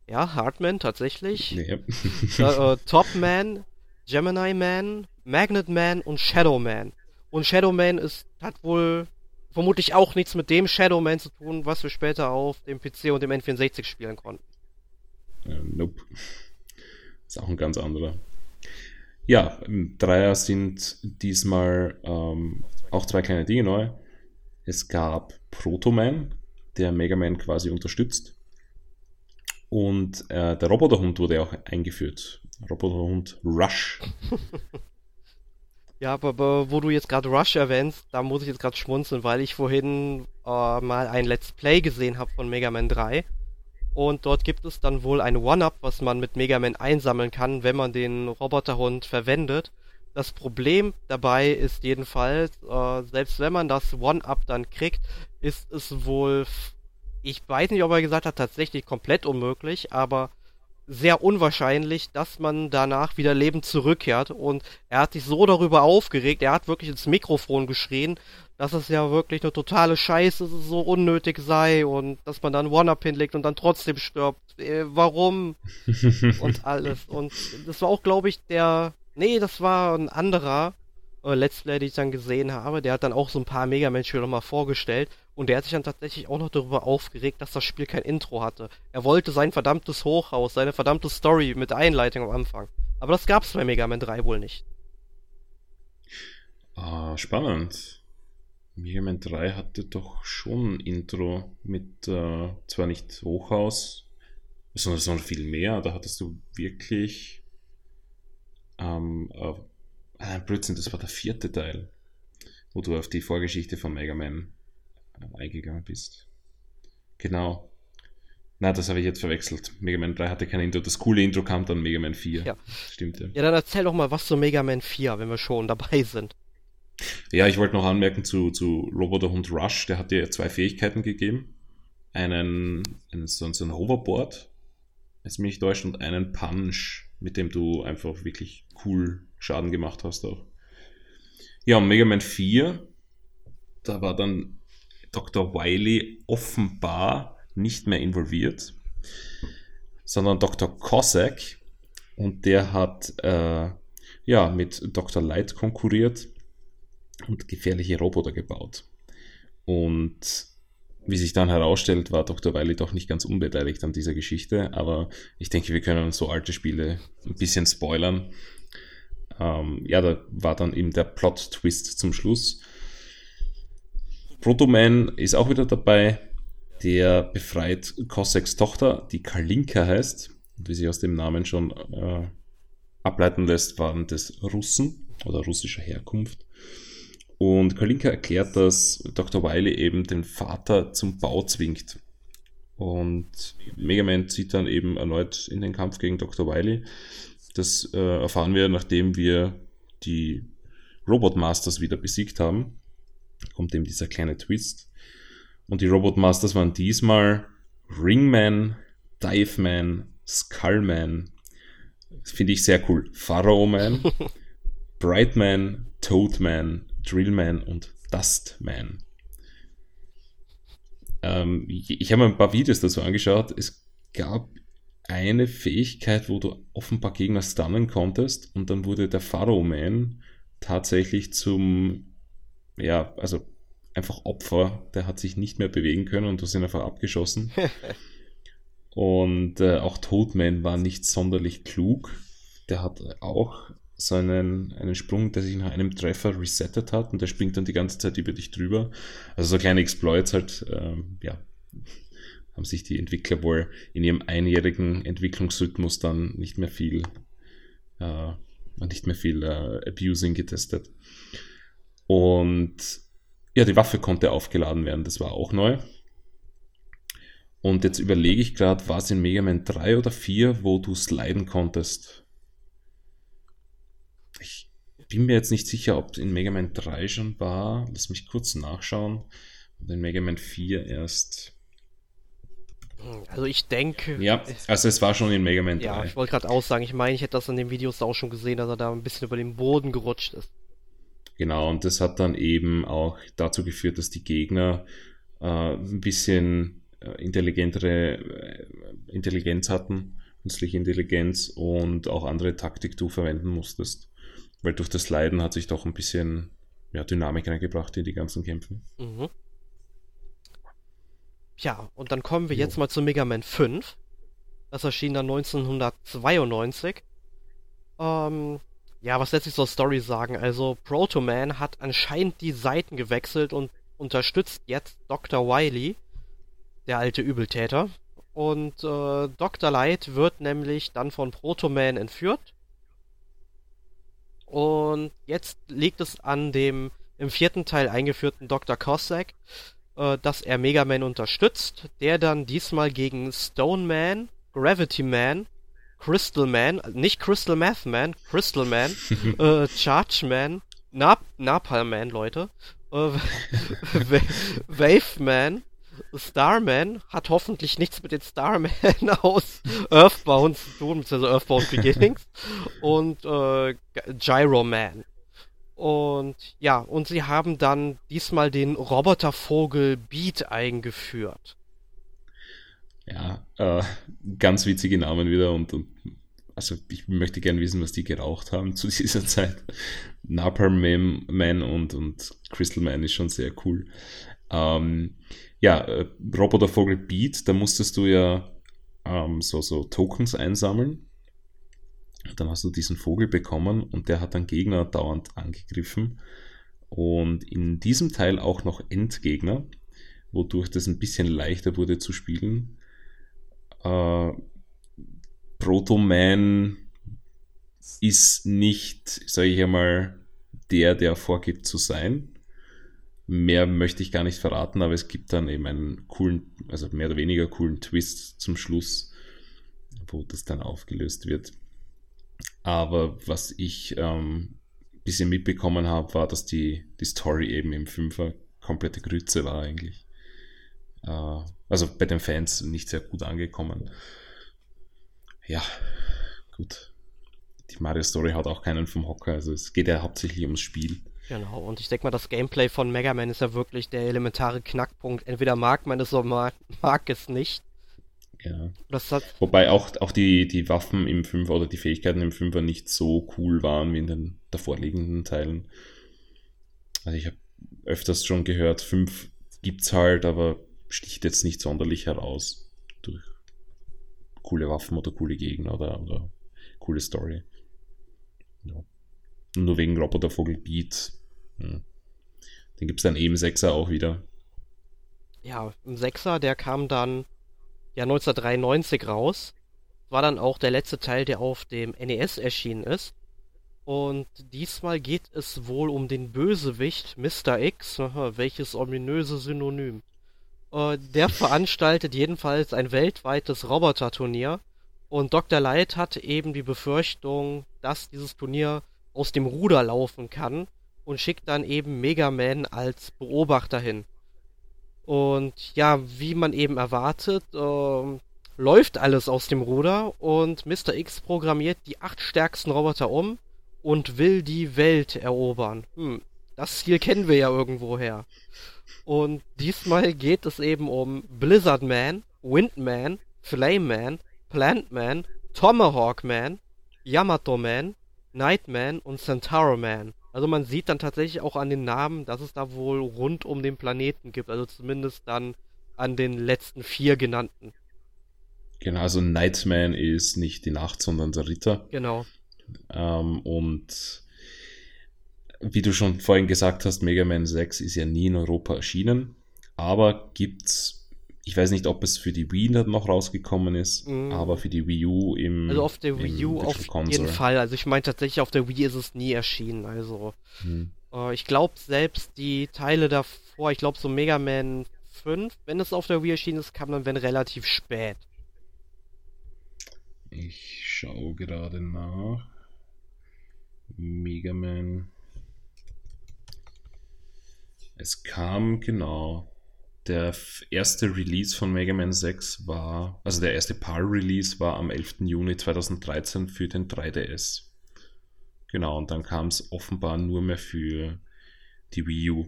ja, Heartman tatsächlich, ja. äh, äh, Topman, Gemini Man, Magnet Man und Shadow Man. Und Shadow Man ist, hat wohl vermutlich auch nichts mit dem Shadow Man zu tun, was wir später auf dem PC und dem N64 spielen konnten. Äh, nope. Ist auch ein ganz anderer. Ja, Dreier sind diesmal ähm, auch zwei kleine Dinge neu. Es gab Protoman, der Mega Man quasi unterstützt. Und äh, der Roboterhund wurde auch eingeführt. Roboterhund Rush. ja, aber, aber, wo du jetzt gerade Rush erwähnst, da muss ich jetzt gerade schmunzeln, weil ich vorhin äh, mal ein Let's Play gesehen habe von Mega Man 3. Und dort gibt es dann wohl ein One-Up, was man mit Mega Man einsammeln kann, wenn man den Roboterhund verwendet. Das Problem dabei ist jedenfalls, äh, selbst wenn man das One-Up dann kriegt, ist es wohl, ich weiß nicht, ob er gesagt hat, tatsächlich komplett unmöglich, aber sehr unwahrscheinlich, dass man danach wieder lebend zurückkehrt. Und er hat sich so darüber aufgeregt, er hat wirklich ins Mikrofon geschrien, dass es ja wirklich eine totale Scheiße so unnötig sei und dass man dann One-Up hinlegt und dann trotzdem stirbt. Äh, warum? und alles. Und das war auch, glaube ich, der Nee, das war ein anderer äh, Let's Play, den ich dann gesehen habe. Der hat dann auch so ein paar Mega Man-Spiele nochmal vorgestellt. Und der hat sich dann tatsächlich auch noch darüber aufgeregt, dass das Spiel kein Intro hatte. Er wollte sein verdammtes Hochhaus, seine verdammte Story mit Einleitung am Anfang. Aber das gab's bei Mega Man 3 wohl nicht. Ah, spannend. Mega Man 3 hatte doch schon ein Intro mit, äh, zwar nicht Hochhaus, sondern, sondern viel mehr. Da hattest du wirklich ähm, äh, Blödsinn, das war der vierte Teil, wo du auf die Vorgeschichte von Mega Man eingegangen bist. Genau. Na, das habe ich jetzt verwechselt. Mega Man 3 hatte kein Intro. Das coole Intro kam dann Mega Man 4. Ja. Stimmt ja. Ja, dann erzähl doch mal was zu Mega Man 4, wenn wir schon dabei sind. Ja, ich wollte noch anmerken zu, zu Roboterhund Rush, der hat dir zwei Fähigkeiten gegeben. Einen, einen so, so ein Hoverboard, jetzt mich täuscht, und einen Punch, mit dem du einfach wirklich cool Schaden gemacht hast auch. Ja, und Mega Man 4, da war dann Dr. Wily offenbar nicht mehr involviert, sondern Dr. Cossack und der hat äh, ja mit Dr. Light konkurriert und gefährliche Roboter gebaut. Und wie sich dann herausstellt, war Dr. Wily doch nicht ganz unbeteiligt an dieser Geschichte, aber ich denke, wir können so alte Spiele ein bisschen spoilern. Ähm, ja, da war dann eben der Plot-Twist zum Schluss. Protoman ist auch wieder dabei. Der befreit Cossacks Tochter, die Kalinka heißt. Und wie sich aus dem Namen schon äh, ableiten lässt, waren das Russen oder russischer Herkunft. Und Kalinka erklärt, dass Dr. Wiley eben den Vater zum Bau zwingt. Und Mega Man zieht dann eben erneut in den Kampf gegen Dr. Wiley. Das äh, erfahren wir, nachdem wir die Robot Masters wieder besiegt haben. Kommt eben dieser kleine Twist. Und die Robot Masters waren diesmal Ringman, Diveman, Skullman. Finde ich sehr cool. Pharaoh Man, Brightman, Toadman, Drillman und Dustman. Ähm, ich habe mir ein paar Videos dazu angeschaut. Es gab eine Fähigkeit, wo du offenbar Gegner stunnen konntest und dann wurde der Pharaoh Man tatsächlich zum, ja, also einfach Opfer, der hat sich nicht mehr bewegen können und du hast ihn einfach abgeschossen. und äh, auch Toadman war nicht sonderlich klug. Der hat auch so einen, einen Sprung, der sich nach einem Treffer resettet hat und der springt dann die ganze Zeit über dich drüber. Also so kleine Exploits halt, ähm, ja, haben sich die Entwickler wohl in ihrem einjährigen Entwicklungsrhythmus dann nicht mehr viel, äh, nicht mehr viel äh, Abusing getestet. Und ja, die Waffe konnte aufgeladen werden, das war auch neu. Und jetzt überlege ich gerade, war es in Mega Man 3 oder 4, wo du sliden konntest? Ich bin mir jetzt nicht sicher, ob es in Mega Man 3 schon war. Lass mich kurz nachschauen. Und in Mega Man 4 erst. Also ich denke. Ja, also es war schon in Mega Man 3. Ja, ich wollte gerade aussagen, ich meine, ich hätte das in den Videos auch schon gesehen, dass er da ein bisschen über den Boden gerutscht ist. Genau, und das hat dann eben auch dazu geführt, dass die Gegner äh, ein bisschen äh, intelligentere äh, Intelligenz hatten, künstliche Intelligenz und auch andere Taktik du verwenden musstest. Weil durch das Leiden hat sich doch ein bisschen ja, Dynamik reingebracht in die ganzen Kämpfe. Mhm. Ja, und dann kommen wir jo. jetzt mal zu Mega Man 5. Das erschien dann 1992. Ähm, ja, was lässt sich zur Story sagen? Also, Proto Man hat anscheinend die Seiten gewechselt und unterstützt jetzt Dr. Wily, der alte Übeltäter. Und äh, Dr. Light wird nämlich dann von Proto Man entführt. Und jetzt liegt es an dem im vierten Teil eingeführten Dr. Cossack, äh, dass er Mega Man unterstützt, der dann diesmal gegen Stone Man, Gravity Man Crystal Man, nicht Crystal Math Man, Crystal Man, äh, Charge Man, Nap Napalm Man, Leute, äh, Wave Man, Starman hat hoffentlich nichts mit den Starman aus Earthbound zu tun, beziehungsweise Earthbound Beginnings und äh, Gyro Man. Und ja, und sie haben dann diesmal den Robotervogel Beat eingeführt. Ja, äh, ganz witzige Namen wieder und, und also ich möchte gerne wissen, was die geraucht haben zu dieser Zeit. Napalm Man und, und Crystal Man ist schon sehr cool. Ähm, ja, äh, Robotervogel Beat, da musstest du ja ähm, so, so Tokens einsammeln. Dann hast du diesen Vogel bekommen und der hat dann Gegner dauernd angegriffen. Und in diesem Teil auch noch Endgegner, wodurch das ein bisschen leichter wurde zu spielen. Äh, Proto Man ist nicht, sage ich einmal, der, der vorgibt zu sein. Mehr möchte ich gar nicht verraten, aber es gibt dann eben einen coolen, also mehr oder weniger coolen Twist zum Schluss, wo das dann aufgelöst wird. Aber was ich ähm, bisschen mitbekommen habe, war, dass die, die Story eben im Fünfer komplette Grütze war eigentlich. Äh, also bei den Fans nicht sehr gut angekommen. Ja, gut. Die Mario Story hat auch keinen vom Hocker, also es geht ja hauptsächlich ums Spiel. Genau, und ich denke mal, das Gameplay von Mega Man ist ja wirklich der elementare Knackpunkt. Entweder mag man es oder mag, mag es nicht. Ja. Wobei auch, auch die, die Waffen im 5 oder die Fähigkeiten im 5er nicht so cool waren wie in den davorliegenden Teilen. Also ich habe öfters schon gehört, 5 gibt's halt, aber sticht jetzt nicht sonderlich heraus durch coole Waffen oder coole Gegner oder, oder coole Story. Ja. Nur wegen Robotervogel Beat. Hm. Den gibt es dann eben 6er auch wieder. Ja, im 6er, der kam dann ja 1993 raus. War dann auch der letzte Teil, der auf dem NES erschienen ist. Und diesmal geht es wohl um den Bösewicht Mr. X, welches ominöse Synonym. Äh, der veranstaltet jedenfalls ein weltweites Roboterturnier. Und Dr. Light hat eben die Befürchtung, dass dieses Turnier aus dem Ruder laufen kann und schickt dann eben Mega Man als Beobachter hin. Und ja, wie man eben erwartet, äh, läuft alles aus dem Ruder und Mr. X programmiert die acht stärksten Roboter um und will die Welt erobern. Hm, das Ziel kennen wir ja irgendwoher. Und diesmal geht es eben um Blizzard Man, Windman, Flame Man, Plant Man, Tomahawk Man, Yamato Man, Nightman und Centauro Man. Also man sieht dann tatsächlich auch an den Namen, dass es da wohl rund um den Planeten gibt. Also zumindest dann an den letzten vier genannten. Genau, also Nightman ist nicht die Nacht, sondern der Ritter. Genau. Ähm, und wie du schon vorhin gesagt hast, Mega Man 6 ist ja nie in Europa erschienen. Aber gibt's ich weiß nicht, ob es für die Wii noch rausgekommen ist, mm. aber für die Wii U im. Also auf der Wii U auf Console. jeden Fall. Also ich meine tatsächlich, auf der Wii ist es nie erschienen. Also hm. äh, ich glaube selbst die Teile davor, ich glaube so Mega Man 5, wenn es auf der Wii erschienen ist, kam dann wenn relativ spät. Ich schaue gerade nach. Mega Man. Es kam genau der erste Release von Mega Man 6 war, also der erste PAL-Release war am 11. Juni 2013 für den 3DS. Genau, und dann kam es offenbar nur mehr für die Wii U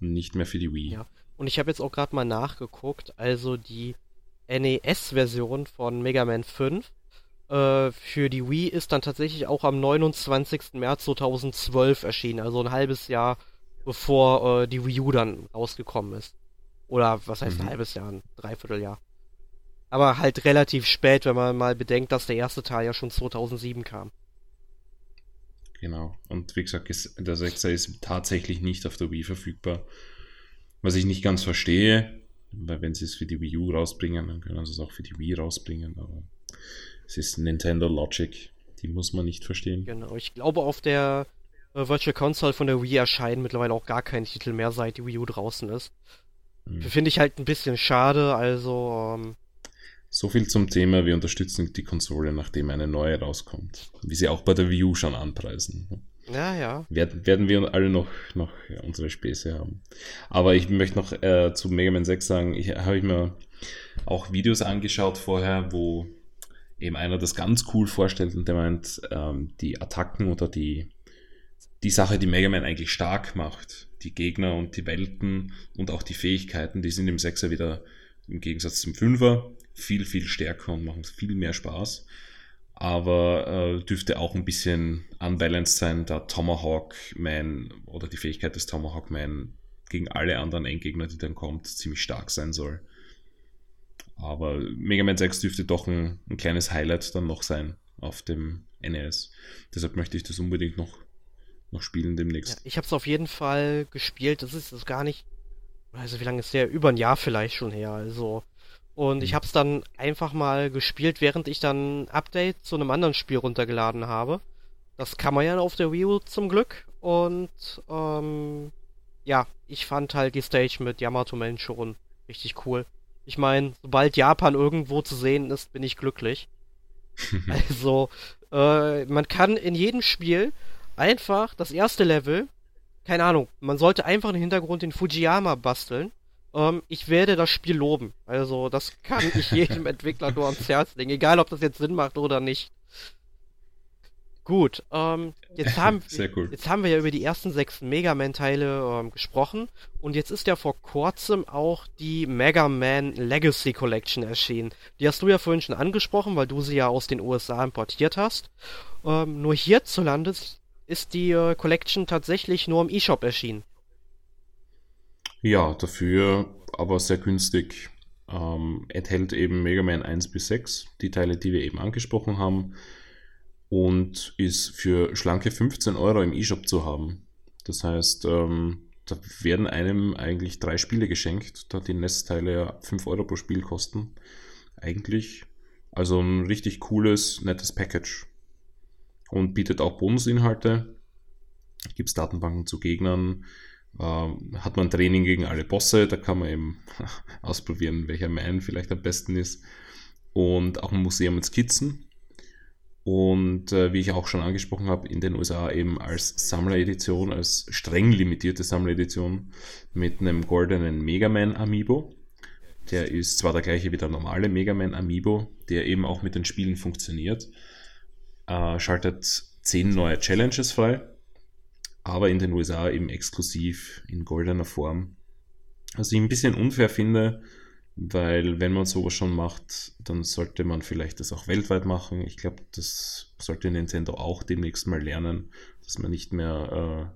nicht mehr für die Wii. Ja, und ich habe jetzt auch gerade mal nachgeguckt, also die NES-Version von Mega Man 5 äh, für die Wii ist dann tatsächlich auch am 29. März 2012 erschienen, also ein halbes Jahr bevor äh, die Wii U dann rausgekommen ist. Oder was heißt mhm. ein halbes Jahr, ein Dreivierteljahr. Aber halt relativ spät, wenn man mal bedenkt, dass der erste Teil ja schon 2007 kam. Genau. Und wie gesagt, der 6er ist tatsächlich nicht auf der Wii verfügbar. Was ich nicht ganz verstehe, weil wenn sie es für die Wii U rausbringen, dann können sie es auch für die Wii rausbringen. Aber es ist Nintendo Logic. Die muss man nicht verstehen. Genau. Ich glaube, auf der Virtual Console von der Wii erscheinen mittlerweile auch gar kein Titel mehr, seit die Wii U draußen ist. Mhm. Finde ich halt ein bisschen schade, also. Ähm, so viel zum Thema, wir unterstützen die Konsole, nachdem eine neue rauskommt. Wie sie auch bei der Wii U schon anpreisen. Ja, ja. Werden, werden wir alle noch, noch unsere Späße haben. Aber ich möchte noch äh, zu Mega Man 6 sagen, ich habe ich mir auch Videos angeschaut vorher, wo eben einer das ganz cool vorstellt und der meint, ähm, die Attacken oder die, die Sache, die Mega Man eigentlich stark macht, die Gegner und die Welten und auch die Fähigkeiten, die sind im Sechser wieder im Gegensatz zum Fünfer viel, viel stärker und machen viel mehr Spaß. Aber äh, dürfte auch ein bisschen unbalanced sein, da Tomahawk Man oder die Fähigkeit des Tomahawk Man gegen alle anderen Endgegner, die dann kommt, ziemlich stark sein soll. Aber Mega Man 6 dürfte doch ein, ein kleines Highlight dann noch sein auf dem NES. Deshalb möchte ich das unbedingt noch noch spielen demnächst. Ja, ich habe es auf jeden Fall gespielt. Das ist das gar nicht. Also wie lange ist der? Über ein Jahr vielleicht schon her. Also Und ich habe es dann einfach mal gespielt, während ich dann ein Update zu einem anderen Spiel runtergeladen habe. Das kann man ja auf der Wii U zum Glück. Und ähm, ja, ich fand halt die Stage mit Yamato Man schon richtig cool. Ich meine, sobald Japan irgendwo zu sehen ist, bin ich glücklich. also, äh, man kann in jedem Spiel einfach das erste Level, keine Ahnung, man sollte einfach im Hintergrund den Fujiyama basteln. Ähm, ich werde das Spiel loben. Also, das kann ich jedem Entwickler nur ans Herz legen, egal ob das jetzt Sinn macht oder nicht. Gut, ähm, jetzt, haben, cool. jetzt haben wir ja über die ersten sechs Mega Man-Teile ähm, gesprochen und jetzt ist ja vor kurzem auch die Mega Man Legacy Collection erschienen. Die hast du ja vorhin schon angesprochen, weil du sie ja aus den USA importiert hast. Ähm, nur hierzulande ist die äh, Collection tatsächlich nur im eShop erschienen. Ja, dafür aber sehr günstig. Ähm, enthält eben Mega Man 1 bis 6, die Teile, die wir eben angesprochen haben und ist für schlanke 15 Euro im E-Shop zu haben. Das heißt, ähm, da werden einem eigentlich drei Spiele geschenkt, da die Nestteile ja 5 Euro pro Spiel kosten. Eigentlich. Also ein richtig cooles, nettes Package. Und bietet auch Bonusinhalte. Gibt es Datenbanken zu Gegnern. Ähm, hat man Training gegen alle Bosse, da kann man eben ausprobieren, welcher Main vielleicht am besten ist. Und auch ein Museum mit Skizzen und äh, wie ich auch schon angesprochen habe, in den USA eben als Sammleredition, als streng limitierte Sammleredition mit einem goldenen Mega Man Amiibo. Der ist zwar der gleiche wie der normale Mega Man Amiibo, der eben auch mit den Spielen funktioniert, äh, schaltet 10 neue Challenges frei, aber in den USA eben exklusiv in goldener Form. Was ich ein bisschen unfair finde, weil wenn man sowas schon macht, dann sollte man vielleicht das auch weltweit machen. Ich glaube, das sollte Nintendo auch demnächst mal lernen, dass man nicht mehr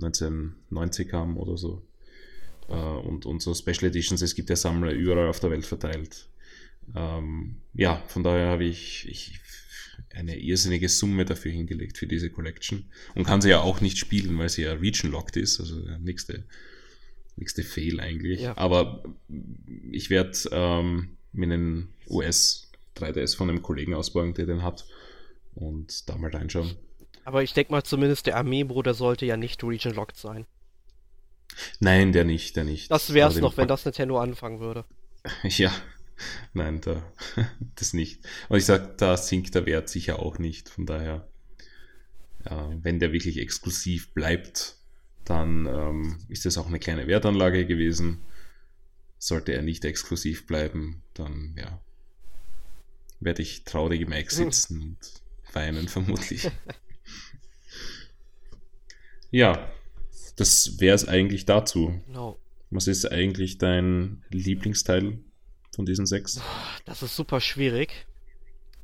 äh, 1990 haben oder so. Äh, und, und so Special Editions, es gibt ja Sammler überall auf der Welt verteilt. Ähm, ja, von daher habe ich, ich eine irrsinnige Summe dafür hingelegt für diese Collection und kann sie ja auch nicht spielen, weil sie ja region-locked ist, also der nächste nächste Fail eigentlich. Ja. Aber ich werde ähm, mir einen US 3DS von einem Kollegen ausbauen, der den hat und da mal reinschauen. Aber ich denke mal zumindest der Amiibo, der sollte ja nicht Region Locked sein. Nein, der nicht, der nicht. Das wäre es noch, wenn das Nintendo anfangen würde. Ja, nein, da, das nicht. Und ich sag, da sinkt der Wert sicher auch nicht. Von daher, ja, wenn der wirklich exklusiv bleibt, dann ähm, ist es auch eine kleine Wertanlage gewesen. Sollte er nicht exklusiv bleiben, dann ja, werde ich traurig im Eck sitzen und weinen vermutlich. ja, das wäre es eigentlich dazu. No. Was ist eigentlich dein Lieblingsteil von diesen sechs? Das ist super schwierig,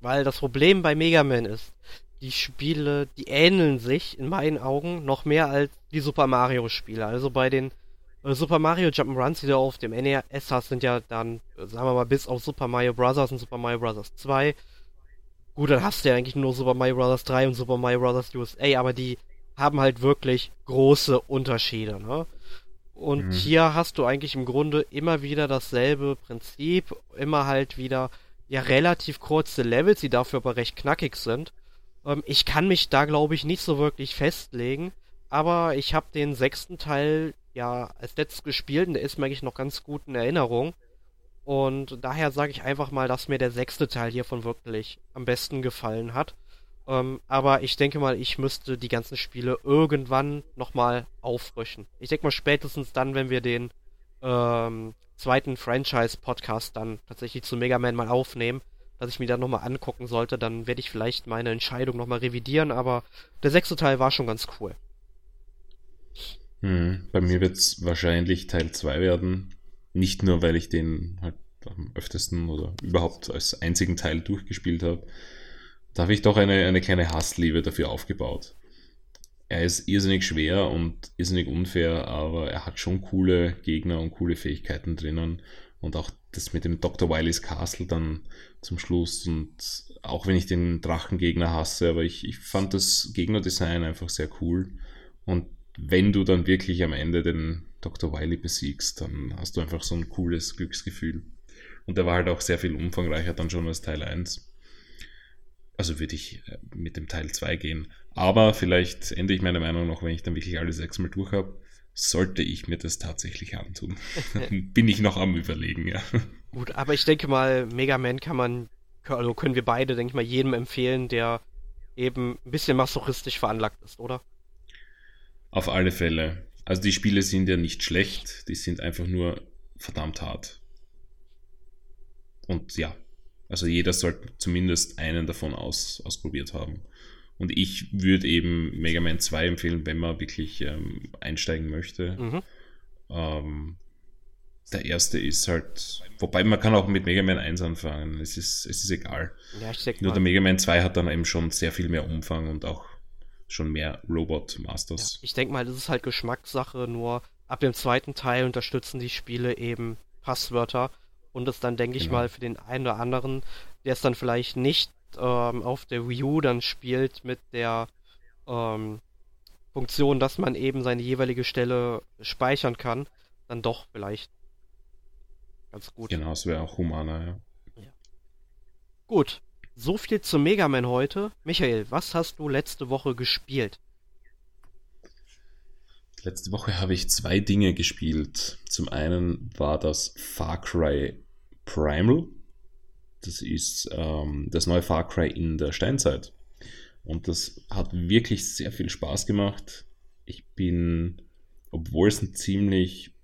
weil das Problem bei Mega Man ist, die Spiele, die ähneln sich in meinen Augen noch mehr als die Super Mario Spiele. Also bei den äh, Super Mario Jump'n'Runs, die du auf dem NES hast, sind ja dann, sagen wir mal, bis auf Super Mario Bros. und Super Mario Bros. 2. Gut, dann hast du ja eigentlich nur Super Mario Bros. 3 und Super Mario Bros. USA, aber die haben halt wirklich große Unterschiede, ne? Und mhm. hier hast du eigentlich im Grunde immer wieder dasselbe Prinzip, immer halt wieder ja relativ kurze Levels, die dafür aber recht knackig sind. Ähm, ich kann mich da, glaube ich, nicht so wirklich festlegen. Aber ich habe den sechsten Teil ja als letztes gespielt und der ist mir eigentlich noch ganz gut in Erinnerung. Und daher sage ich einfach mal, dass mir der sechste Teil hiervon wirklich am besten gefallen hat. Ähm, aber ich denke mal, ich müsste die ganzen Spiele irgendwann nochmal auffrischen. Ich denke mal spätestens dann, wenn wir den ähm, zweiten Franchise-Podcast dann tatsächlich zu Mega Man mal aufnehmen, dass ich mir dann nochmal angucken sollte, dann werde ich vielleicht meine Entscheidung nochmal revidieren, aber der sechste Teil war schon ganz cool. Hm, bei mir wird es wahrscheinlich Teil 2 werden. Nicht nur, weil ich den halt am öftesten oder überhaupt als einzigen Teil durchgespielt habe. Da habe ich doch eine, eine kleine Hassliebe dafür aufgebaut. Er ist irrsinnig schwer und irrsinnig unfair, aber er hat schon coole Gegner und coole Fähigkeiten drinnen. Und auch das mit dem Dr. Wileys Castle dann zum Schluss. Und auch wenn ich den Drachengegner hasse, aber ich, ich fand das Gegnerdesign einfach sehr cool. Und wenn du dann wirklich am Ende den Dr. Wiley besiegst, dann hast du einfach so ein cooles Glücksgefühl. Und der war halt auch sehr viel umfangreicher dann schon als Teil 1. Also würde ich äh, mit dem Teil 2 gehen. Aber vielleicht ändere ich meine Meinung noch, wenn ich dann wirklich alle sechs Mal durch habe. Sollte ich mir das tatsächlich antun? Bin ich noch am Überlegen, ja. Gut, aber ich denke mal, Mega Man kann man, also können wir beide, denke ich mal, jedem empfehlen, der eben ein bisschen masochistisch veranlagt ist, oder? Auf alle Fälle. Also die Spiele sind ja nicht schlecht, die sind einfach nur verdammt hart. Und ja, also jeder sollte zumindest einen davon aus, ausprobiert haben. Und ich würde eben Mega Man 2 empfehlen, wenn man wirklich ähm, einsteigen möchte. Mhm. Ähm, der erste ist halt, wobei man kann auch mit Mega Man 1 anfangen, es ist, es ist egal. Ja, Nur der Mega Man 2 hat dann eben schon sehr viel mehr Umfang und auch schon mehr Robot Masters. Ja, ich denke mal, das ist halt Geschmackssache, nur ab dem zweiten Teil unterstützen die Spiele eben Passwörter und es dann, denke genau. ich mal, für den einen oder anderen, der es dann vielleicht nicht ähm, auf der Wii U dann spielt mit der ähm, Funktion, dass man eben seine jeweilige Stelle speichern kann, dann doch vielleicht ganz gut. Genau, es wäre auch humaner, ja. ja. Gut, so viel zu Mega Man heute. Michael, was hast du letzte Woche gespielt? Letzte Woche habe ich zwei Dinge gespielt. Zum einen war das Far Cry Primal. Das ist ähm, das neue Far Cry in der Steinzeit. Und das hat wirklich sehr viel Spaß gemacht. Ich bin, obwohl es ein ziemlich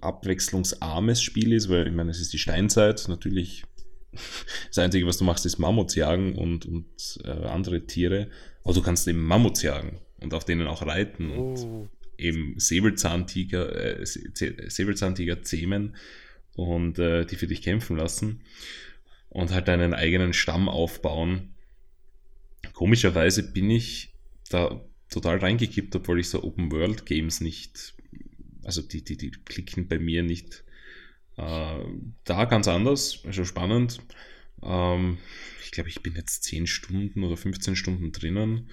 abwechslungsarmes Spiel ist, weil ich meine, es ist die Steinzeit, natürlich das Einzige, was du machst, ist Mammuts jagen und, und äh, andere Tiere. Aber du kannst eben Mammuts jagen und auf denen auch reiten oh. und eben Säbelzahntiger, äh, Säbelzahntiger zähmen und äh, die für dich kämpfen lassen und halt deinen eigenen Stamm aufbauen. Komischerweise bin ich da total reingekippt, obwohl ich so Open World Games nicht, also die, die, die klicken bei mir nicht äh, da ganz anders, also spannend. Ähm, ich glaube, ich bin jetzt 10 Stunden oder 15 Stunden drinnen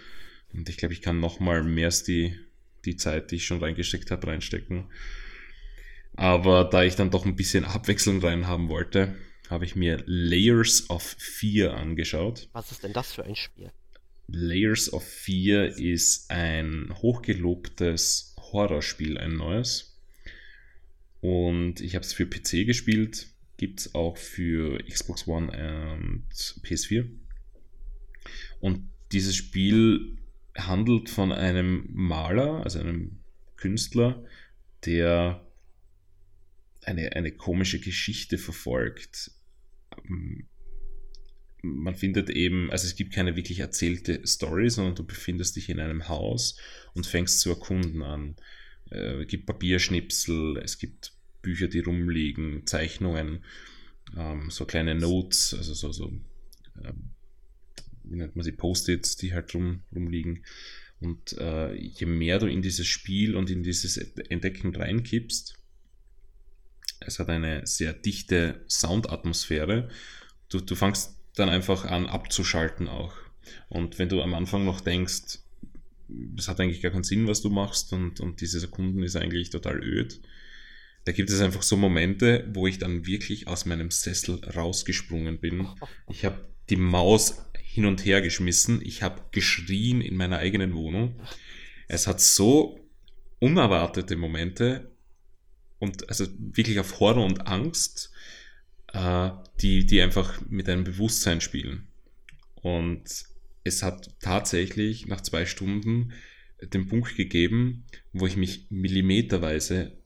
und ich glaube, ich kann nochmal mehr die, die Zeit, die ich schon reingesteckt habe, reinstecken. Aber da ich dann doch ein bisschen Abwechslung rein haben wollte, habe ich mir Layers of Fear angeschaut. Was ist denn das für ein Spiel? Layers of Fear ist ein hochgelobtes Horrorspiel, ein neues. Und ich habe es für PC gespielt, gibt es auch für Xbox One und PS4. Und dieses Spiel handelt von einem Maler, also einem Künstler, der eine, eine komische Geschichte verfolgt. Man findet eben, also es gibt keine wirklich erzählte Story, sondern du befindest dich in einem Haus und fängst zu erkunden an. Äh, es gibt Papierschnipsel, es gibt Bücher, die rumliegen, Zeichnungen, ähm, so kleine Notes, also so, so ähm, wie nennt man sie, Post-its, die halt rum, rumliegen. Und äh, je mehr du in dieses Spiel und in dieses Entdecken reinkippst, es hat eine sehr dichte Soundatmosphäre. Du, du fängst dann einfach an abzuschalten auch. Und wenn du am Anfang noch denkst, das hat eigentlich gar keinen Sinn, was du machst und, und diese Sekunden ist eigentlich total öd, da gibt es einfach so Momente, wo ich dann wirklich aus meinem Sessel rausgesprungen bin. Ich habe die Maus hin und her geschmissen, ich habe geschrien in meiner eigenen Wohnung. Es hat so unerwartete Momente, und also wirklich auf Horror und Angst, äh, die, die einfach mit einem Bewusstsein spielen. Und es hat tatsächlich nach zwei Stunden den Punkt gegeben, wo ich mich millimeterweise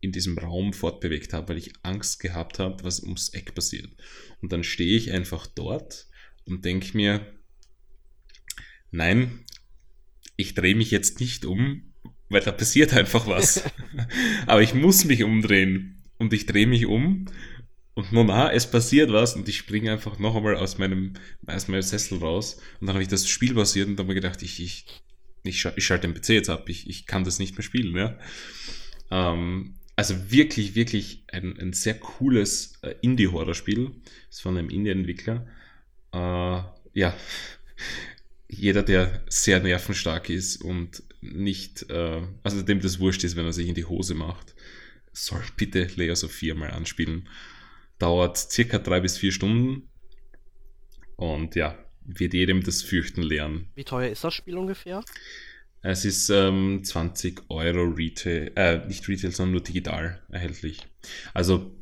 in diesem Raum fortbewegt habe, weil ich Angst gehabt habe, was ums Eck passiert. Und dann stehe ich einfach dort und denke mir, nein, ich drehe mich jetzt nicht um, weil da passiert einfach was. Aber ich muss mich umdrehen und ich drehe mich um und nona, es passiert was und ich springe einfach noch einmal aus meinem, aus meinem Sessel raus und dann habe ich das Spiel passiert und dann habe ich gedacht, ich, ich, ich, schalte den PC jetzt ab, ich, ich kann das nicht mehr spielen. Ja? Ähm, also wirklich, wirklich ein, ein sehr cooles äh, Indie-Horror-Spiel. Das ist von einem Indie-Entwickler. Äh, ja, jeder, der sehr nervenstark ist und nicht, äh, also dem das wurscht ist, wenn er sich in die Hose macht, soll bitte Layers of 4 mal anspielen. Dauert circa drei bis vier Stunden. Und ja, wird jedem das Fürchten lernen. Wie teuer ist das Spiel ungefähr? Es ist ähm, 20 Euro Retail, äh, nicht Retail, sondern nur digital erhältlich. Also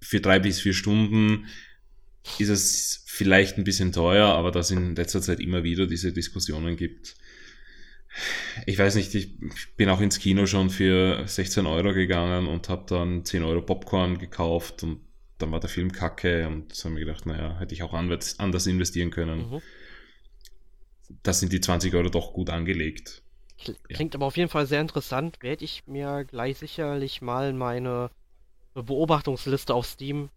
für drei bis vier Stunden ist es vielleicht ein bisschen teuer, aber da es in letzter Zeit immer wieder diese Diskussionen gibt. Ich weiß nicht, ich bin auch ins Kino schon für 16 Euro gegangen und habe dann 10 Euro Popcorn gekauft und dann war der Film kacke und so habe ich gedacht, naja, hätte ich auch anders investieren können. Mhm das sind die 20 Euro doch gut angelegt. Klingt ja. aber auf jeden Fall sehr interessant. Werde ich mir gleich sicherlich mal meine Beobachtungsliste auf Steam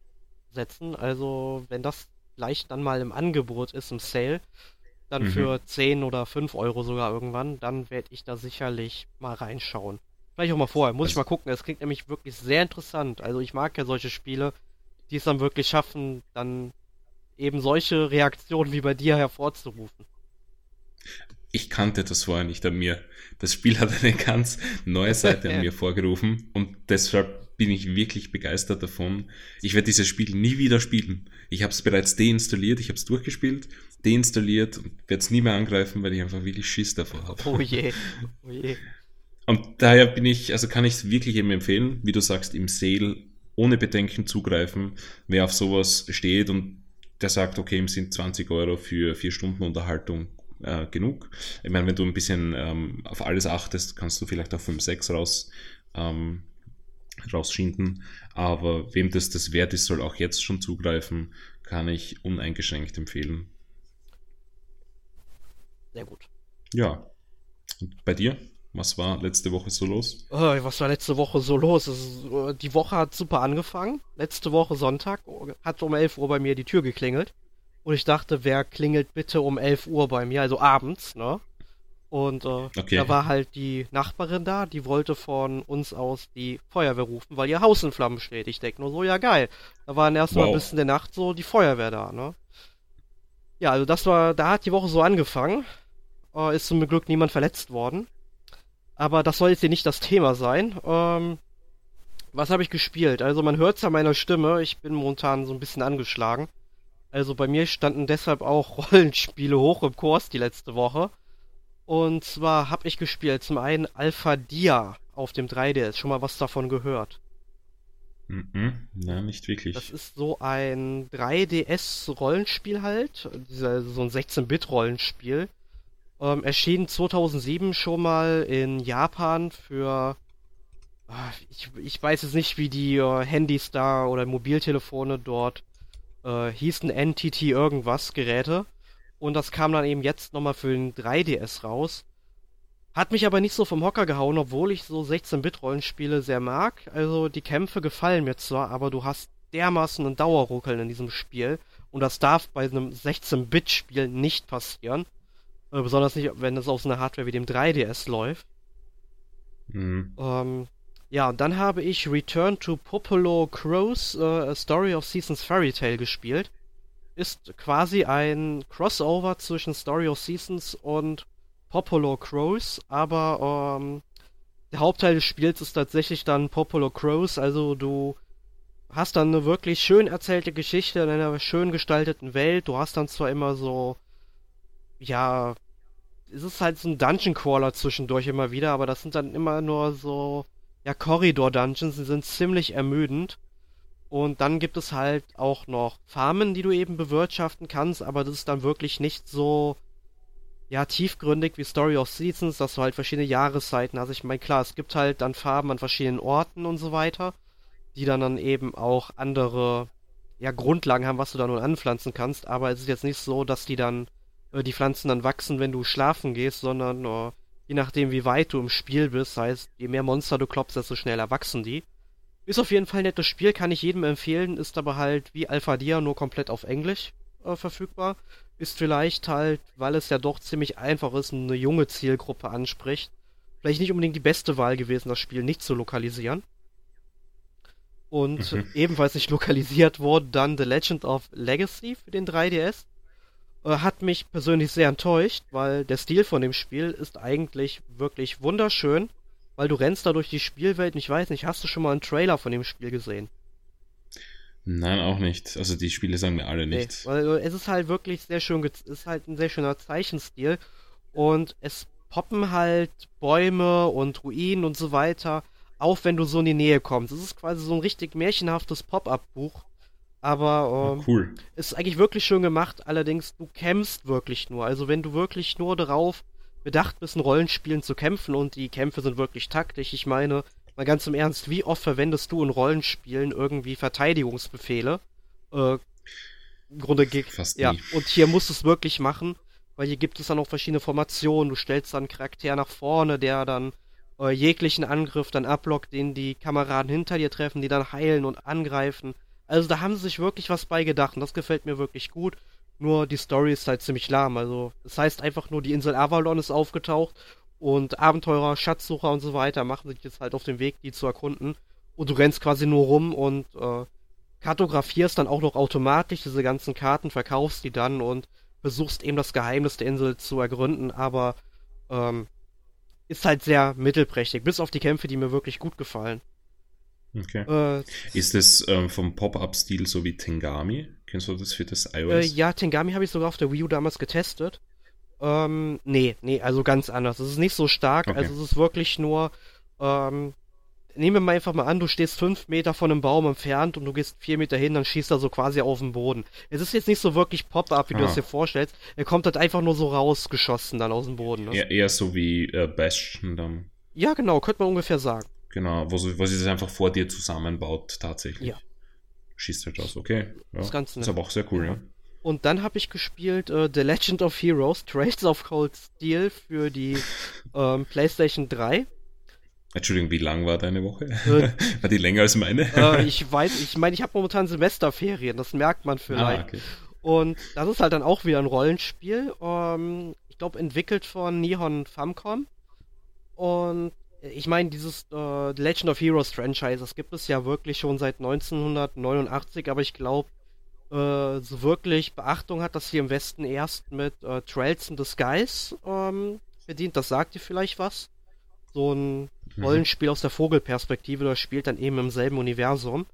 setzen. Also, wenn das gleich dann mal im Angebot ist, im Sale, dann mhm. für 10 oder 5 Euro sogar irgendwann, dann werde ich da sicherlich mal reinschauen. Vielleicht auch mal vorher. Muss das ich mal gucken. Es klingt nämlich wirklich sehr interessant. Also, ich mag ja solche Spiele, die es dann wirklich schaffen, dann eben solche Reaktionen wie bei dir hervorzurufen ich kannte das vorher nicht an mir. Das Spiel hat eine ganz neue Seite an mir vorgerufen und deshalb bin ich wirklich begeistert davon. Ich werde dieses Spiel nie wieder spielen. Ich habe es bereits deinstalliert, ich habe es durchgespielt, deinstalliert und werde es nie mehr angreifen, weil ich einfach wirklich Schiss davor habe. Oh je, oh je. Und daher bin ich, also kann ich es wirklich eben empfehlen, wie du sagst, im Sale ohne Bedenken zugreifen, wer auf sowas steht und der sagt, okay, ihm sind 20 Euro für vier Stunden Unterhaltung äh, genug. Ich meine, wenn du ein bisschen ähm, auf alles achtest, kannst du vielleicht auch 5, 6 raus, ähm, rausschinden. Aber wem das das wert ist, soll auch jetzt schon zugreifen, kann ich uneingeschränkt empfehlen. Sehr gut. Ja. Und bei dir? Was war letzte Woche so los? Oh, was war letzte Woche so los? Ist, äh, die Woche hat super angefangen. Letzte Woche Sonntag hat um 11 Uhr bei mir die Tür geklingelt. Und ich dachte, wer klingelt bitte um 11 Uhr bei mir, also abends, ne? Und äh, okay. da war halt die Nachbarin da, die wollte von uns aus die Feuerwehr rufen, weil ihr Haus in Flammen steht. Ich denke nur so, ja geil. Da waren erstmal wow. bis in der Nacht so die Feuerwehr da, ne? Ja, also das war, da hat die Woche so angefangen. Äh, ist zum Glück niemand verletzt worden. Aber das soll jetzt hier nicht das Thema sein. Ähm, was habe ich gespielt? Also man hört es an meiner Stimme, ich bin momentan so ein bisschen angeschlagen. Also bei mir standen deshalb auch Rollenspiele hoch im Kurs die letzte Woche. Und zwar habe ich gespielt zum einen Alpha Dia auf dem 3DS. Schon mal was davon gehört? Mhm. Ja, nicht wirklich. Das ist so ein 3DS-Rollenspiel halt. so ein 16-Bit-Rollenspiel. Ähm, erschien 2007 schon mal in Japan für. Ah, ich, ich weiß jetzt nicht, wie die äh, Handys da oder Mobiltelefone dort äh, hießen NTT irgendwas Geräte. Und das kam dann eben jetzt nochmal für den 3DS raus. Hat mich aber nicht so vom Hocker gehauen, obwohl ich so 16-Bit-Rollenspiele sehr mag. Also die Kämpfe gefallen mir zwar, aber du hast dermaßen ein Dauerruckeln in diesem Spiel. Und das darf bei einem 16-Bit-Spiel nicht passieren. Äh, besonders nicht, wenn es auf so einer Hardware wie dem 3DS läuft. Mhm. Ähm, ja, und dann habe ich Return to Popolo Crows, äh, A Story of Seasons Fairy Tale gespielt. Ist quasi ein Crossover zwischen Story of Seasons und Popolo Crows, aber ähm, der Hauptteil des Spiels ist tatsächlich dann Popolo Crows, also du hast dann eine wirklich schön erzählte Geschichte in einer schön gestalteten Welt. Du hast dann zwar immer so, ja, es ist halt so ein Dungeon Crawler zwischendurch immer wieder, aber das sind dann immer nur so ja, Corridor-Dungeons, die sind ziemlich ermüdend. Und dann gibt es halt auch noch Farmen, die du eben bewirtschaften kannst, aber das ist dann wirklich nicht so, ja, tiefgründig wie Story of Seasons, dass du halt verschiedene Jahreszeiten hast. Ich meine, klar, es gibt halt dann Farben an verschiedenen Orten und so weiter, die dann dann eben auch andere, ja, Grundlagen haben, was du da nun anpflanzen kannst, aber es ist jetzt nicht so, dass die dann, äh, die Pflanzen dann wachsen, wenn du schlafen gehst, sondern, äh, je nachdem wie weit du im Spiel bist, heißt, je mehr Monster du klopfst, desto schneller wachsen die. Ist auf jeden Fall ein nettes Spiel, kann ich jedem empfehlen, ist aber halt wie Alpha Dia nur komplett auf Englisch äh, verfügbar. Ist vielleicht halt, weil es ja doch ziemlich einfach ist, eine junge Zielgruppe anspricht, vielleicht nicht unbedingt die beste Wahl gewesen, das Spiel nicht zu lokalisieren. Und mhm. ebenfalls nicht lokalisiert wurde dann The Legend of Legacy für den 3DS. Äh, hat mich persönlich sehr enttäuscht, weil der Stil von dem Spiel ist eigentlich wirklich wunderschön, weil du rennst da durch die Spielwelt und ich weiß nicht, hast du schon mal einen Trailer von dem Spiel gesehen? Nein, auch nicht. Also die Spiele sagen mir alle Nee, nichts. weil äh, es ist halt wirklich sehr schön, gez- ist halt ein sehr schöner Zeichenstil und es poppen halt Bäume und Ruinen und so weiter auf, wenn du so in die Nähe kommst. Es ist quasi so ein richtig märchenhaftes Pop-up-Buch, aber ähm, Cool. ist eigentlich wirklich schön gemacht, allerdings du kämpfst wirklich nur. Also wenn du wirklich nur darauf bedacht bist, in Rollenspielen zu kämpfen und die Kämpfe sind wirklich taktisch, ich meine, mal ganz im Ernst, wie oft verwendest du in Rollenspielen irgendwie Verteidigungsbefehle? Äh, Im Grunde Fast ja, nie. und hier musst du es wirklich machen, weil hier gibt es dann auch verschiedene Formationen. Du stellst dann einen Charakter nach vorne, der dann äh, jeglichen Angriff dann ablockt, den die Kameraden hinter dir treffen, die dann heilen und angreifen. Also da haben sie sich wirklich was bei gedacht und das gefällt mir wirklich gut. Nur die Story ist halt ziemlich lahm. Also das heißt einfach nur, die Insel Avalon ist aufgetaucht und Abenteurer, Schatzsucher und so weiter machen sich jetzt halt auf den Weg, die zu erkunden. Und du rennst quasi nur rum und äh, kartografierst dann auch noch automatisch diese ganzen Karten, verkaufst die dann und versuchst eben das Geheimnis der Insel zu ergründen, aber ähm, ist halt sehr mittelprächtig, bis auf die Kämpfe, die mir wirklich gut gefallen. Okay. Äh, Ist es ähm, vom Pop-Up-Stil so wie Tengami? Kennst du das für das äh, iOS? ja, Tengami habe ich sogar auf der Wii U damals getestet. Ähm, nee, nee, also ganz anders. Es ist nicht so stark, Okay. also es ist wirklich nur, ähm, nehmen wir mal einfach mal an, du stehst fünf Meter von einem Baum entfernt und du gehst vier Meter hin, dann schießt er so quasi auf den Boden. Es ist jetzt nicht so wirklich Pop-Up, wie du Ah. es dir vorstellst. Er kommt halt einfach nur so rausgeschossen dann aus dem Boden. Ne? Eher, eher so wie äh, Bastion dann. Ja, genau, könnte man ungefähr sagen. Genau, wo, sie- wo sie das einfach vor dir zusammenbaut, tatsächlich. Ja. Schießt halt aus, okay. Ja. Das ist ganz ist nett. aber auch sehr cool, ja. Und dann habe ich gespielt äh, The Legend of Heroes, Trails of Cold Steel für die ähm, PlayStation 3. Entschuldigung, wie lang war deine Woche? Äh, war die länger als meine? äh, ich weiß, ich meine, ich habe momentan Semesterferien, das merkt man vielleicht. Ah, okay. Und das ist halt dann auch wieder ein Rollenspiel. Ähm, ich glaube, entwickelt von Nihon Famcom. Und ich meine, dieses äh, Legend of Heroes Franchise, das gibt es ja wirklich schon seit 1989, aber ich glaube, äh, so wirklich Beachtung hat das hier im Westen erst mit äh, Trails in the Skies ähm, bedient. Das sagt dir vielleicht was. So ein Mhm. Rollenspiel aus der Vogelperspektive, das spielt dann eben im selben Universum.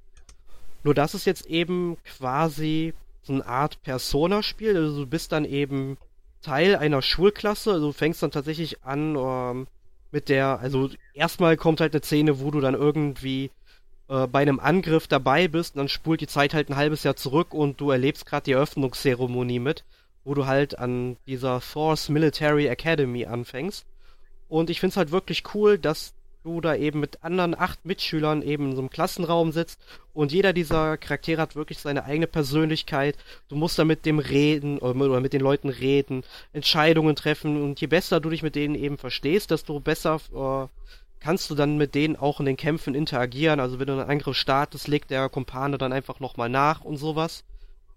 Nur das ist jetzt eben quasi so eine Art Persona-Spiel. Also du bist dann eben Teil einer Schulklasse. Also du fängst dann tatsächlich an ähm, mit der, also erstmal kommt halt eine Szene, wo du dann irgendwie äh, bei einem Angriff dabei bist und dann spult die Zeit halt ein halbes Jahr zurück und du erlebst gerade die Eröffnungszeremonie mit, wo du halt an dieser Force Military Academy anfängst. Und ich finde es halt wirklich cool, dass du da eben mit anderen acht Mitschülern eben in so einem Klassenraum sitzt und jeder dieser Charaktere hat wirklich seine eigene Persönlichkeit. Du musst da mit dem reden oder mit- den Leuten reden, Entscheidungen treffen und je besser du dich mit denen eben verstehst, desto besser äh, kannst du dann mit denen auch in den Kämpfen interagieren. Also wenn du einen Angriff startest, legt der Kumpane dann einfach nochmal nach und sowas.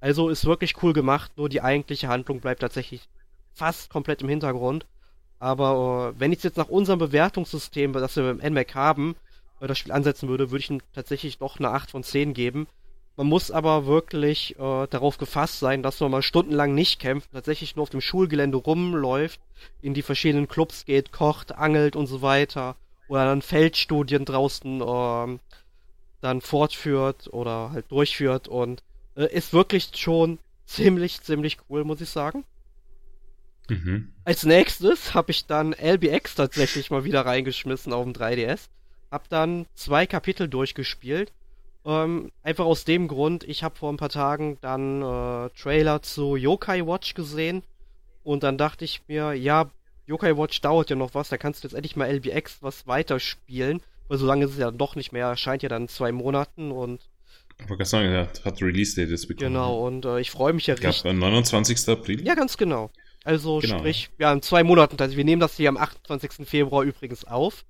Also ist wirklich cool gemacht, nur die eigentliche Handlung bleibt tatsächlich fast komplett im Hintergrund. Aber äh, wenn ich jetzt nach unserem Bewertungssystem, das wir beim NMAC haben, äh, das Spiel ansetzen würde, würde ich ihm tatsächlich doch eine 8 von 10 geben. Man muss aber wirklich äh, darauf gefasst sein, dass man mal stundenlang nicht kämpft, tatsächlich nur auf dem Schulgelände rumläuft, in die verschiedenen Clubs geht, kocht, angelt und so weiter. Oder dann Feldstudien draußen ähm, dann fortführt oder halt durchführt und äh, ist wirklich schon ziemlich, ziemlich cool, muss ich sagen. Mhm. Als nächstes habe ich dann LBX tatsächlich mal wieder reingeschmissen auf dem 3DS. Hab dann zwei Kapitel durchgespielt. Ähm, einfach aus dem Grund, ich habe vor ein paar Tagen dann äh, Trailer zu Yokai Watch gesehen. Und dann dachte ich mir, ja, Yokai Watch dauert ja noch was, da kannst du jetzt endlich mal LBX was weiterspielen. Weil so lange ist es ja doch nicht mehr, erscheint ja dann in zwei Monaten und wollte gerade sagen, er hat, hat Release-Date jetzt bekommen. genau, und äh, ich freue mich ja richtig. am 29. April. Ja, ganz genau. Also Genau. sprich, ja, in zwei Monaten. Also wir nehmen das hier am 28. Februar übrigens auf.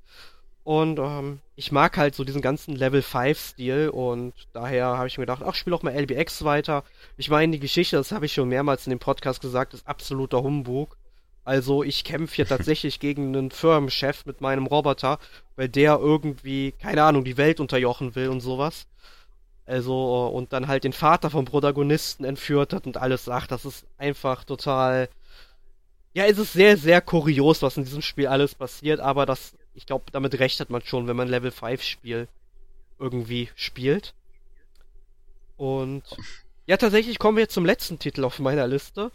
Und ähm, ich mag halt so diesen ganzen Level 5-Stil und daher habe ich mir gedacht, ach, spiel auch mal LBX weiter. Ich meine, die Geschichte, das habe ich schon mehrmals in dem Podcast gesagt, ist absoluter Humbug. Also ich kämpfe hier tatsächlich gegen einen Firmenchef mit meinem Roboter, weil der irgendwie, keine Ahnung, die Welt unterjochen will und sowas. Also, äh, und dann halt den Vater vom Protagonisten entführt hat und alles sagt, das ist einfach total. Ja, es ist sehr, sehr kurios, was in diesem Spiel alles passiert, aber das ich glaube, damit rechnet man schon, wenn man Level 5 Spiel irgendwie spielt. Und ja, tatsächlich kommen wir jetzt zum letzten Titel auf meiner Liste.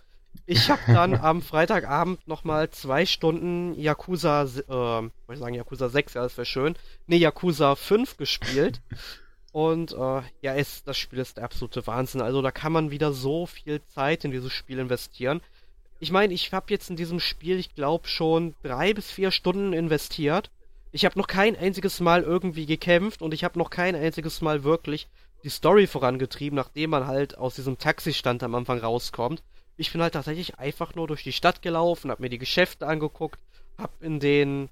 Ich habe dann am Freitagabend nochmal zwei Stunden Yakuza, äh, wollte ich sagen Yakuza 6, ja, das wäre schön. Ne, Yakuza 5 gespielt. Und äh, ja, es, das Spiel ist der absolute Wahnsinn. Also da kann man wieder so viel Zeit in dieses Spiel investieren. Ich meine, ich habe jetzt in diesem Spiel, ich glaube, schon drei bis vier Stunden investiert. Ich habe noch kein einziges Mal irgendwie gekämpft und ich habe noch kein einziges Mal wirklich die Story vorangetrieben, nachdem man halt aus diesem Taxistand am Anfang rauskommt. Ich bin halt tatsächlich einfach nur durch die Stadt gelaufen, hab mir die Geschäfte angeguckt, hab in den,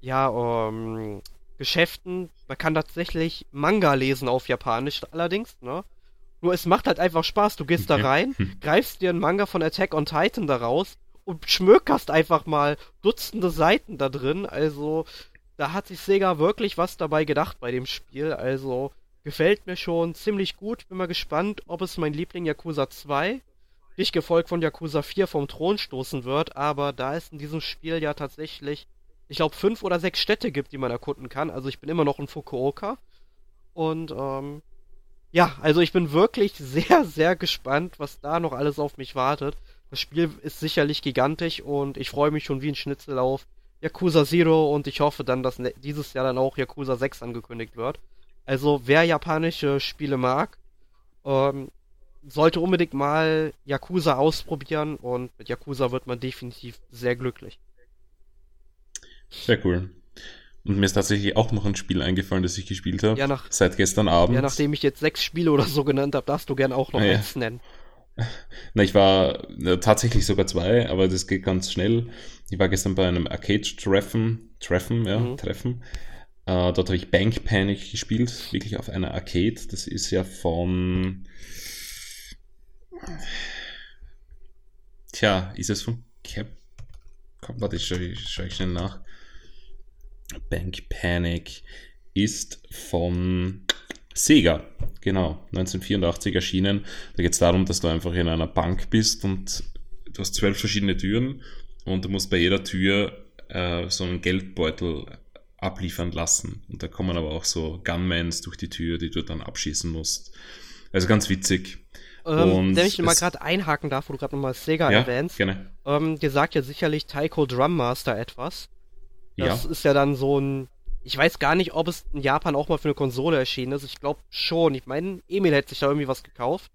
ja, ähm, Geschäften, man kann tatsächlich Manga lesen auf Japanisch allerdings, ne? Nur es macht halt einfach Spaß, du gehst da rein, greifst dir einen Manga von Attack on Titan da raus und schmökerst einfach mal Dutzende Seiten da drin, also da hat sich Sega wirklich was dabei gedacht bei dem Spiel, also gefällt mir schon ziemlich gut, bin mal gespannt, ob es mein Liebling Yakuza 2 nicht gefolgt von Yakuza 4 vom Thron stoßen wird, aber da es in diesem Spiel ja tatsächlich, ich glaube, fünf oder sechs Städte gibt, die man erkunden kann, also ich bin immer noch in Fukuoka. Und ähm, ja, also ich bin wirklich sehr, sehr gespannt, was da noch alles auf mich wartet. Das Spiel ist sicherlich gigantisch und ich freue mich schon wie ein Schnitzel auf Yakuza Zero und ich hoffe dann, dass ne-, dieses Jahr dann auch Yakuza 6 angekündigt wird. Also wer japanische Spiele mag, ähm, sollte unbedingt mal Yakuza ausprobieren und mit Yakuza wird man definitiv sehr glücklich. Sehr cool. Und mir ist tatsächlich auch noch ein Spiel eingefallen, das ich gespielt habe. Ja, nach, seit gestern Abend. Ja, nachdem ich jetzt sechs Spiele oder so genannt habe, darfst du gern auch noch ah, eins nennen. Na, ich war na, tatsächlich sogar zwei, aber das geht ganz schnell. Ich war gestern bei einem Arcade-Treffen, Treffen, ja, mhm. Treffen. Äh, dort habe ich Bank Panic gespielt, wirklich auf einer Arcade. Das ist ja von Tja, ist es von Cap? Warte, schau, schau ich schnell nach. Bank Panic ist von Sega, genau, 1984 erschienen. Da geht es darum, dass du einfach in einer Bank bist und du hast zwölf verschiedene Türen und du musst bei jeder Tür äh, so einen Geldbeutel abliefern lassen. Und da kommen aber auch so Gunmans durch die Tür, die du dann abschießen musst. Also ganz witzig. Ähm, wenn ich mal gerade einhaken darf, wo du gerade nochmal Sega ja, erwähnst. Gerne. Ähm, dir sagt ja sicherlich Taiko Drum Master etwas. Das ja. ist ja dann so ein. Ich weiß gar nicht, ob es in Japan auch mal für eine Konsole erschienen ist. Ich glaube schon. Ich meine, Emil hätte sich da irgendwie was gekauft.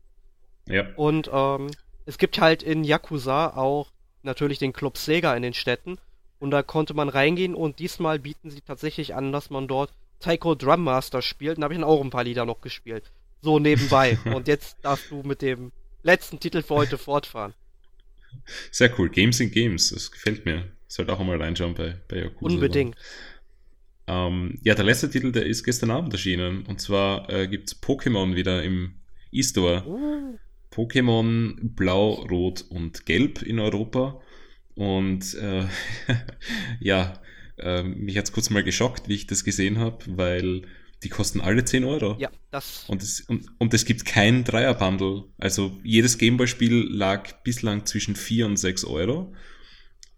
Ja. Und ähm, es gibt halt in Yakuza auch natürlich den Club Sega in den Städten. Und da konnte man reingehen und diesmal bieten sie tatsächlich an, dass man dort Taiko Drum Master spielt. Und da habe ich dann auch ein paar Lieder noch gespielt. So nebenbei. Und jetzt darfst du mit dem letzten Titel für heute fortfahren. Sehr cool. Games in Games. Das gefällt mir. Sollte auch einmal reinschauen bei, bei Yakuza. Unbedingt. Ähm, ja, der letzte Titel, der ist gestern Abend erschienen. Und zwar äh, gibt es Pokémon wieder im E-Store. Uh. Pokémon Blau, Rot und Gelb in Europa. Und äh, ja, äh, mich hat es kurz mal geschockt, wie ich das gesehen habe, weil die kosten alle 10 Euro. Ja, das. Und es, und, und es gibt kein Dreier-Bundle. Also jedes Gameboy-Spiel lag bislang zwischen 4 und 6 Euro.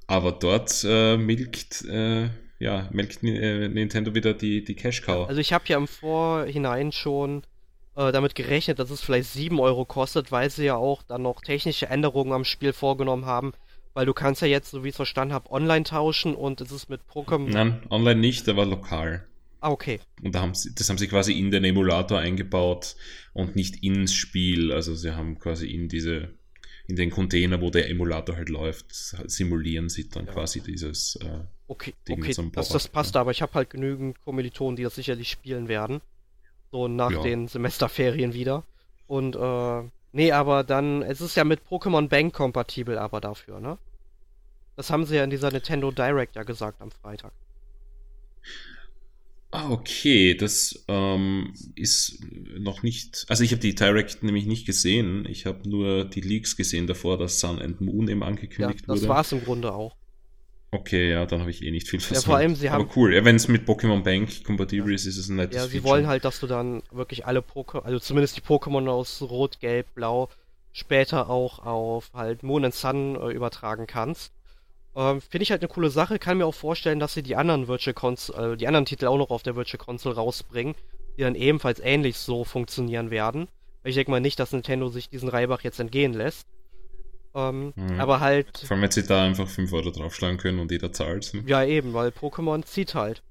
Aber dort äh, milkt, äh, ja, melkt äh, Nintendo wieder die, die Cash-Cow. Also ich habe ja im Vorhinein schon äh, damit gerechnet, dass es vielleicht 7 Euro kostet, weil sie ja auch dann noch technische Änderungen am Spiel vorgenommen haben. Weil du kannst ja jetzt, so wie ich es verstanden habe, online tauschen und es ist mit Pokémon. Nein, online nicht, aber lokal. Ah, okay. Und da haben sie, das haben sie quasi in den Emulator eingebaut und nicht ins Spiel. Also sie haben quasi in diese, in den Container, wo der Emulator halt läuft, simulieren sie dann ja. quasi dieses äh, okay, Ding okay. Zum das, das passt, ja. aber ich habe halt genügend Kommilitonen, die das sicherlich spielen werden. So nach ja. den Semesterferien wieder. Und äh, nee, aber dann, es ist ja mit Pokémon Bank kompatibel, aber dafür, ne? Das haben sie ja in dieser Nintendo Direct ja gesagt am Freitag. Ah, okay, das ähm, ist noch nicht. Also ich habe die Direct nämlich nicht gesehen. Ich habe nur die Leaks gesehen davor, dass Sun and Moon eben angekündigt ja, das wurde. Das war es im Grunde auch. Okay, ja, dann habe ich eh nicht viel verstanden. Ja, vor allem, sie haben. Aber cool, ja, wenn es mit Pokémon Bank kompatibel ja. ist, ist es ein nettes Ja, sie Feature. wollen halt, dass du dann wirklich alle Pokémon, also zumindest die Pokémon aus Rot, Gelb, Blau, später auch auf halt Moon and Sun äh, übertragen kannst. Ähm, Finde ich halt eine coole Sache. Kann mir auch vorstellen, dass sie die anderen Virtual Console, äh, die anderen Titel auch noch auf der Virtual Console rausbringen, die dann ebenfalls ähnlich so funktionieren werden. Ich denke mal nicht, dass Nintendo sich diesen Reibach jetzt entgehen lässt. Ähm, mhm. Aber halt. Vor allem, wenn sie da einfach 5 Euro draufschlagen können und jeder zahlt. Ne? Ja, eben, weil Pokémon zieht halt.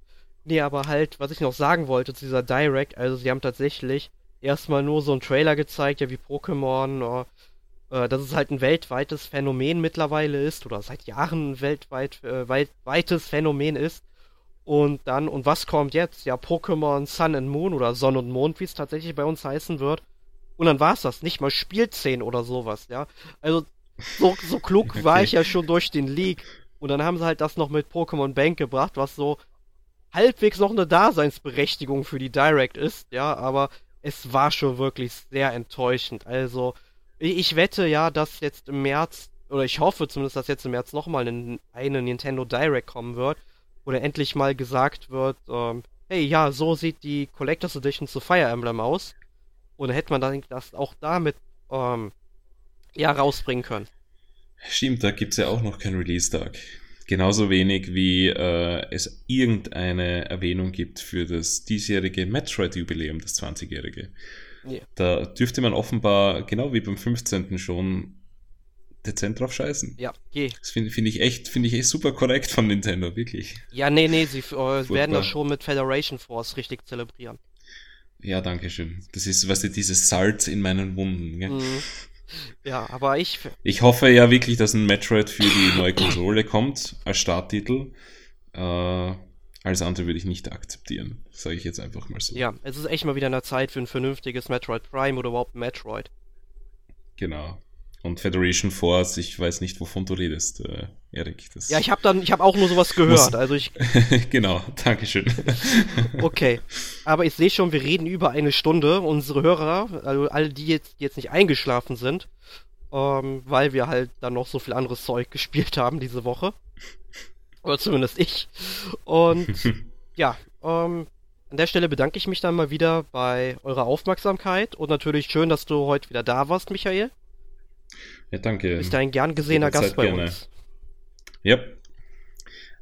Nee, aber halt, was ich noch sagen wollte zu dieser Direct, also sie haben tatsächlich erstmal nur so einen Trailer gezeigt, ja, wie Pokémon, äh, dass es halt ein weltweites Phänomen mittlerweile ist, oder seit Jahren ein weltweit, äh, weites Phänomen ist. Und dann, und was kommt jetzt? Ja, Pokémon Sun and Moon oder Sonne und Mond, wie es tatsächlich bei uns heißen wird. Und dann war's das, nicht mal Spielszenen oder sowas, ja. Also, so, so klug okay. war ich ja schon durch den League. Und dann haben sie halt das noch mit Pokémon Bank gebracht, was so halbwegs noch eine Daseinsberechtigung für die Direct ist, ja, aber es war schon wirklich sehr enttäuschend. Also, ich wette ja, dass jetzt im März, oder ich hoffe zumindest, dass jetzt im März nochmal eine, Nintendo Direct kommen wird, wo dann endlich mal gesagt wird, ähm, hey, ja, so sieht die Collectors Edition zu Fire Emblem aus. Dann hätte man dann das auch damit ähm, ja rausbringen können. Stimmt, da gibt es ja auch noch keinen Release-Tag. Genauso wenig wie äh, es irgendeine Erwähnung gibt für das diesjährige Metroid-Jubiläum, das 20-jährige. Yeah. Da dürfte man offenbar, genau wie beim 15. schon, dezent drauf scheißen. Ja, geh. Das finde find ich echt, finde ich echt super korrekt von Nintendo, wirklich. Ja, nee, nee, sie äh, werden das schon mit Federation Force richtig zelebrieren. Ja, danke schön. Das ist, was weißt du, dieses Salz in meinen Wunden. Gell? Mhm. Ja, aber ich. Ich hoffe ja wirklich, dass ein Metroid für die neue Konsole kommt, als Starttitel. Äh, alles andere würde ich nicht akzeptieren, sage ich jetzt einfach mal so. Ja, es ist echt mal wieder eine Zeit für ein vernünftiges Metroid Prime oder überhaupt Metroid. Genau. Und Federation Force, ich weiß nicht, wovon du redest, äh, Erik. Ja, ich habe dann, ich habe auch nur sowas gehört. Also ich. genau, Dankeschön. okay, aber ich sehe schon, wir reden über eine Stunde. Unsere Hörer, also alle, die jetzt, die jetzt nicht eingeschlafen sind, ähm, weil wir halt dann noch so viel anderes Zeug gespielt haben diese Woche. Oder zumindest ich. Und ja, ähm, an der Stelle bedanke ich mich dann mal wieder bei eurer Aufmerksamkeit und natürlich schön, dass du heute wieder da warst, Michael. Ja, danke. Bist ein gern gesehener Gast bei gerne. uns. Ja.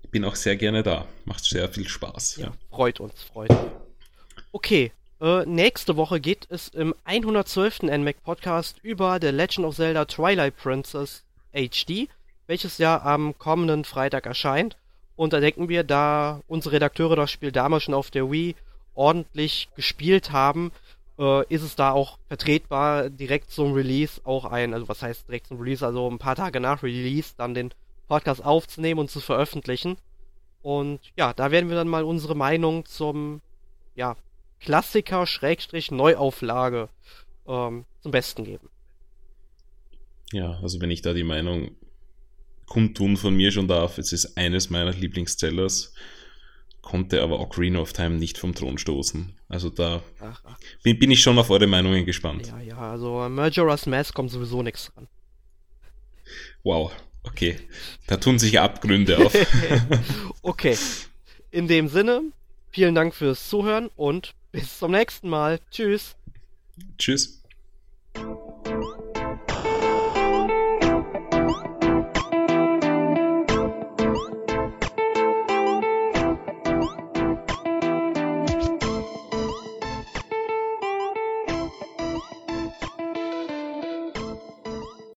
Ich bin auch sehr gerne da. Macht sehr viel Spaß. Ja, ja. Freut uns, freut uns. Okay, äh, nächste Woche geht es im 112. NMAC Podcast über The Legend of Zelda Twilight Princess HD, welches ja am kommenden Freitag erscheint. Und da denken wir, da unsere Redakteure das Spiel damals schon auf der Wii ordentlich gespielt haben, äh, ist es da auch vertretbar, direkt zum Release auch ein, also was heißt direkt zum Release, also ein paar Tage nach Release dann den Podcast aufzunehmen und zu veröffentlichen. Und ja, da werden wir dann mal unsere Meinung zum, ja, Klassiker Schrägstrich Neuauflage ähm, zum Besten geben. Ja, also wenn ich da die Meinung kundtun von mir schon darf, es ist eines meiner Lieblingszellers konnte aber Ocarina of Time nicht vom Thron stoßen. Also da ach, ach. Bin, bin, ich schon auf eure Meinungen gespannt. Ja, ja, also Majora's Mask kommt sowieso nichts dran. Wow, okay. Da tun sich Abgründe auf. okay. In dem Sinne, vielen Dank fürs Zuhören und bis zum nächsten Mal. Tschüss. Tschüss.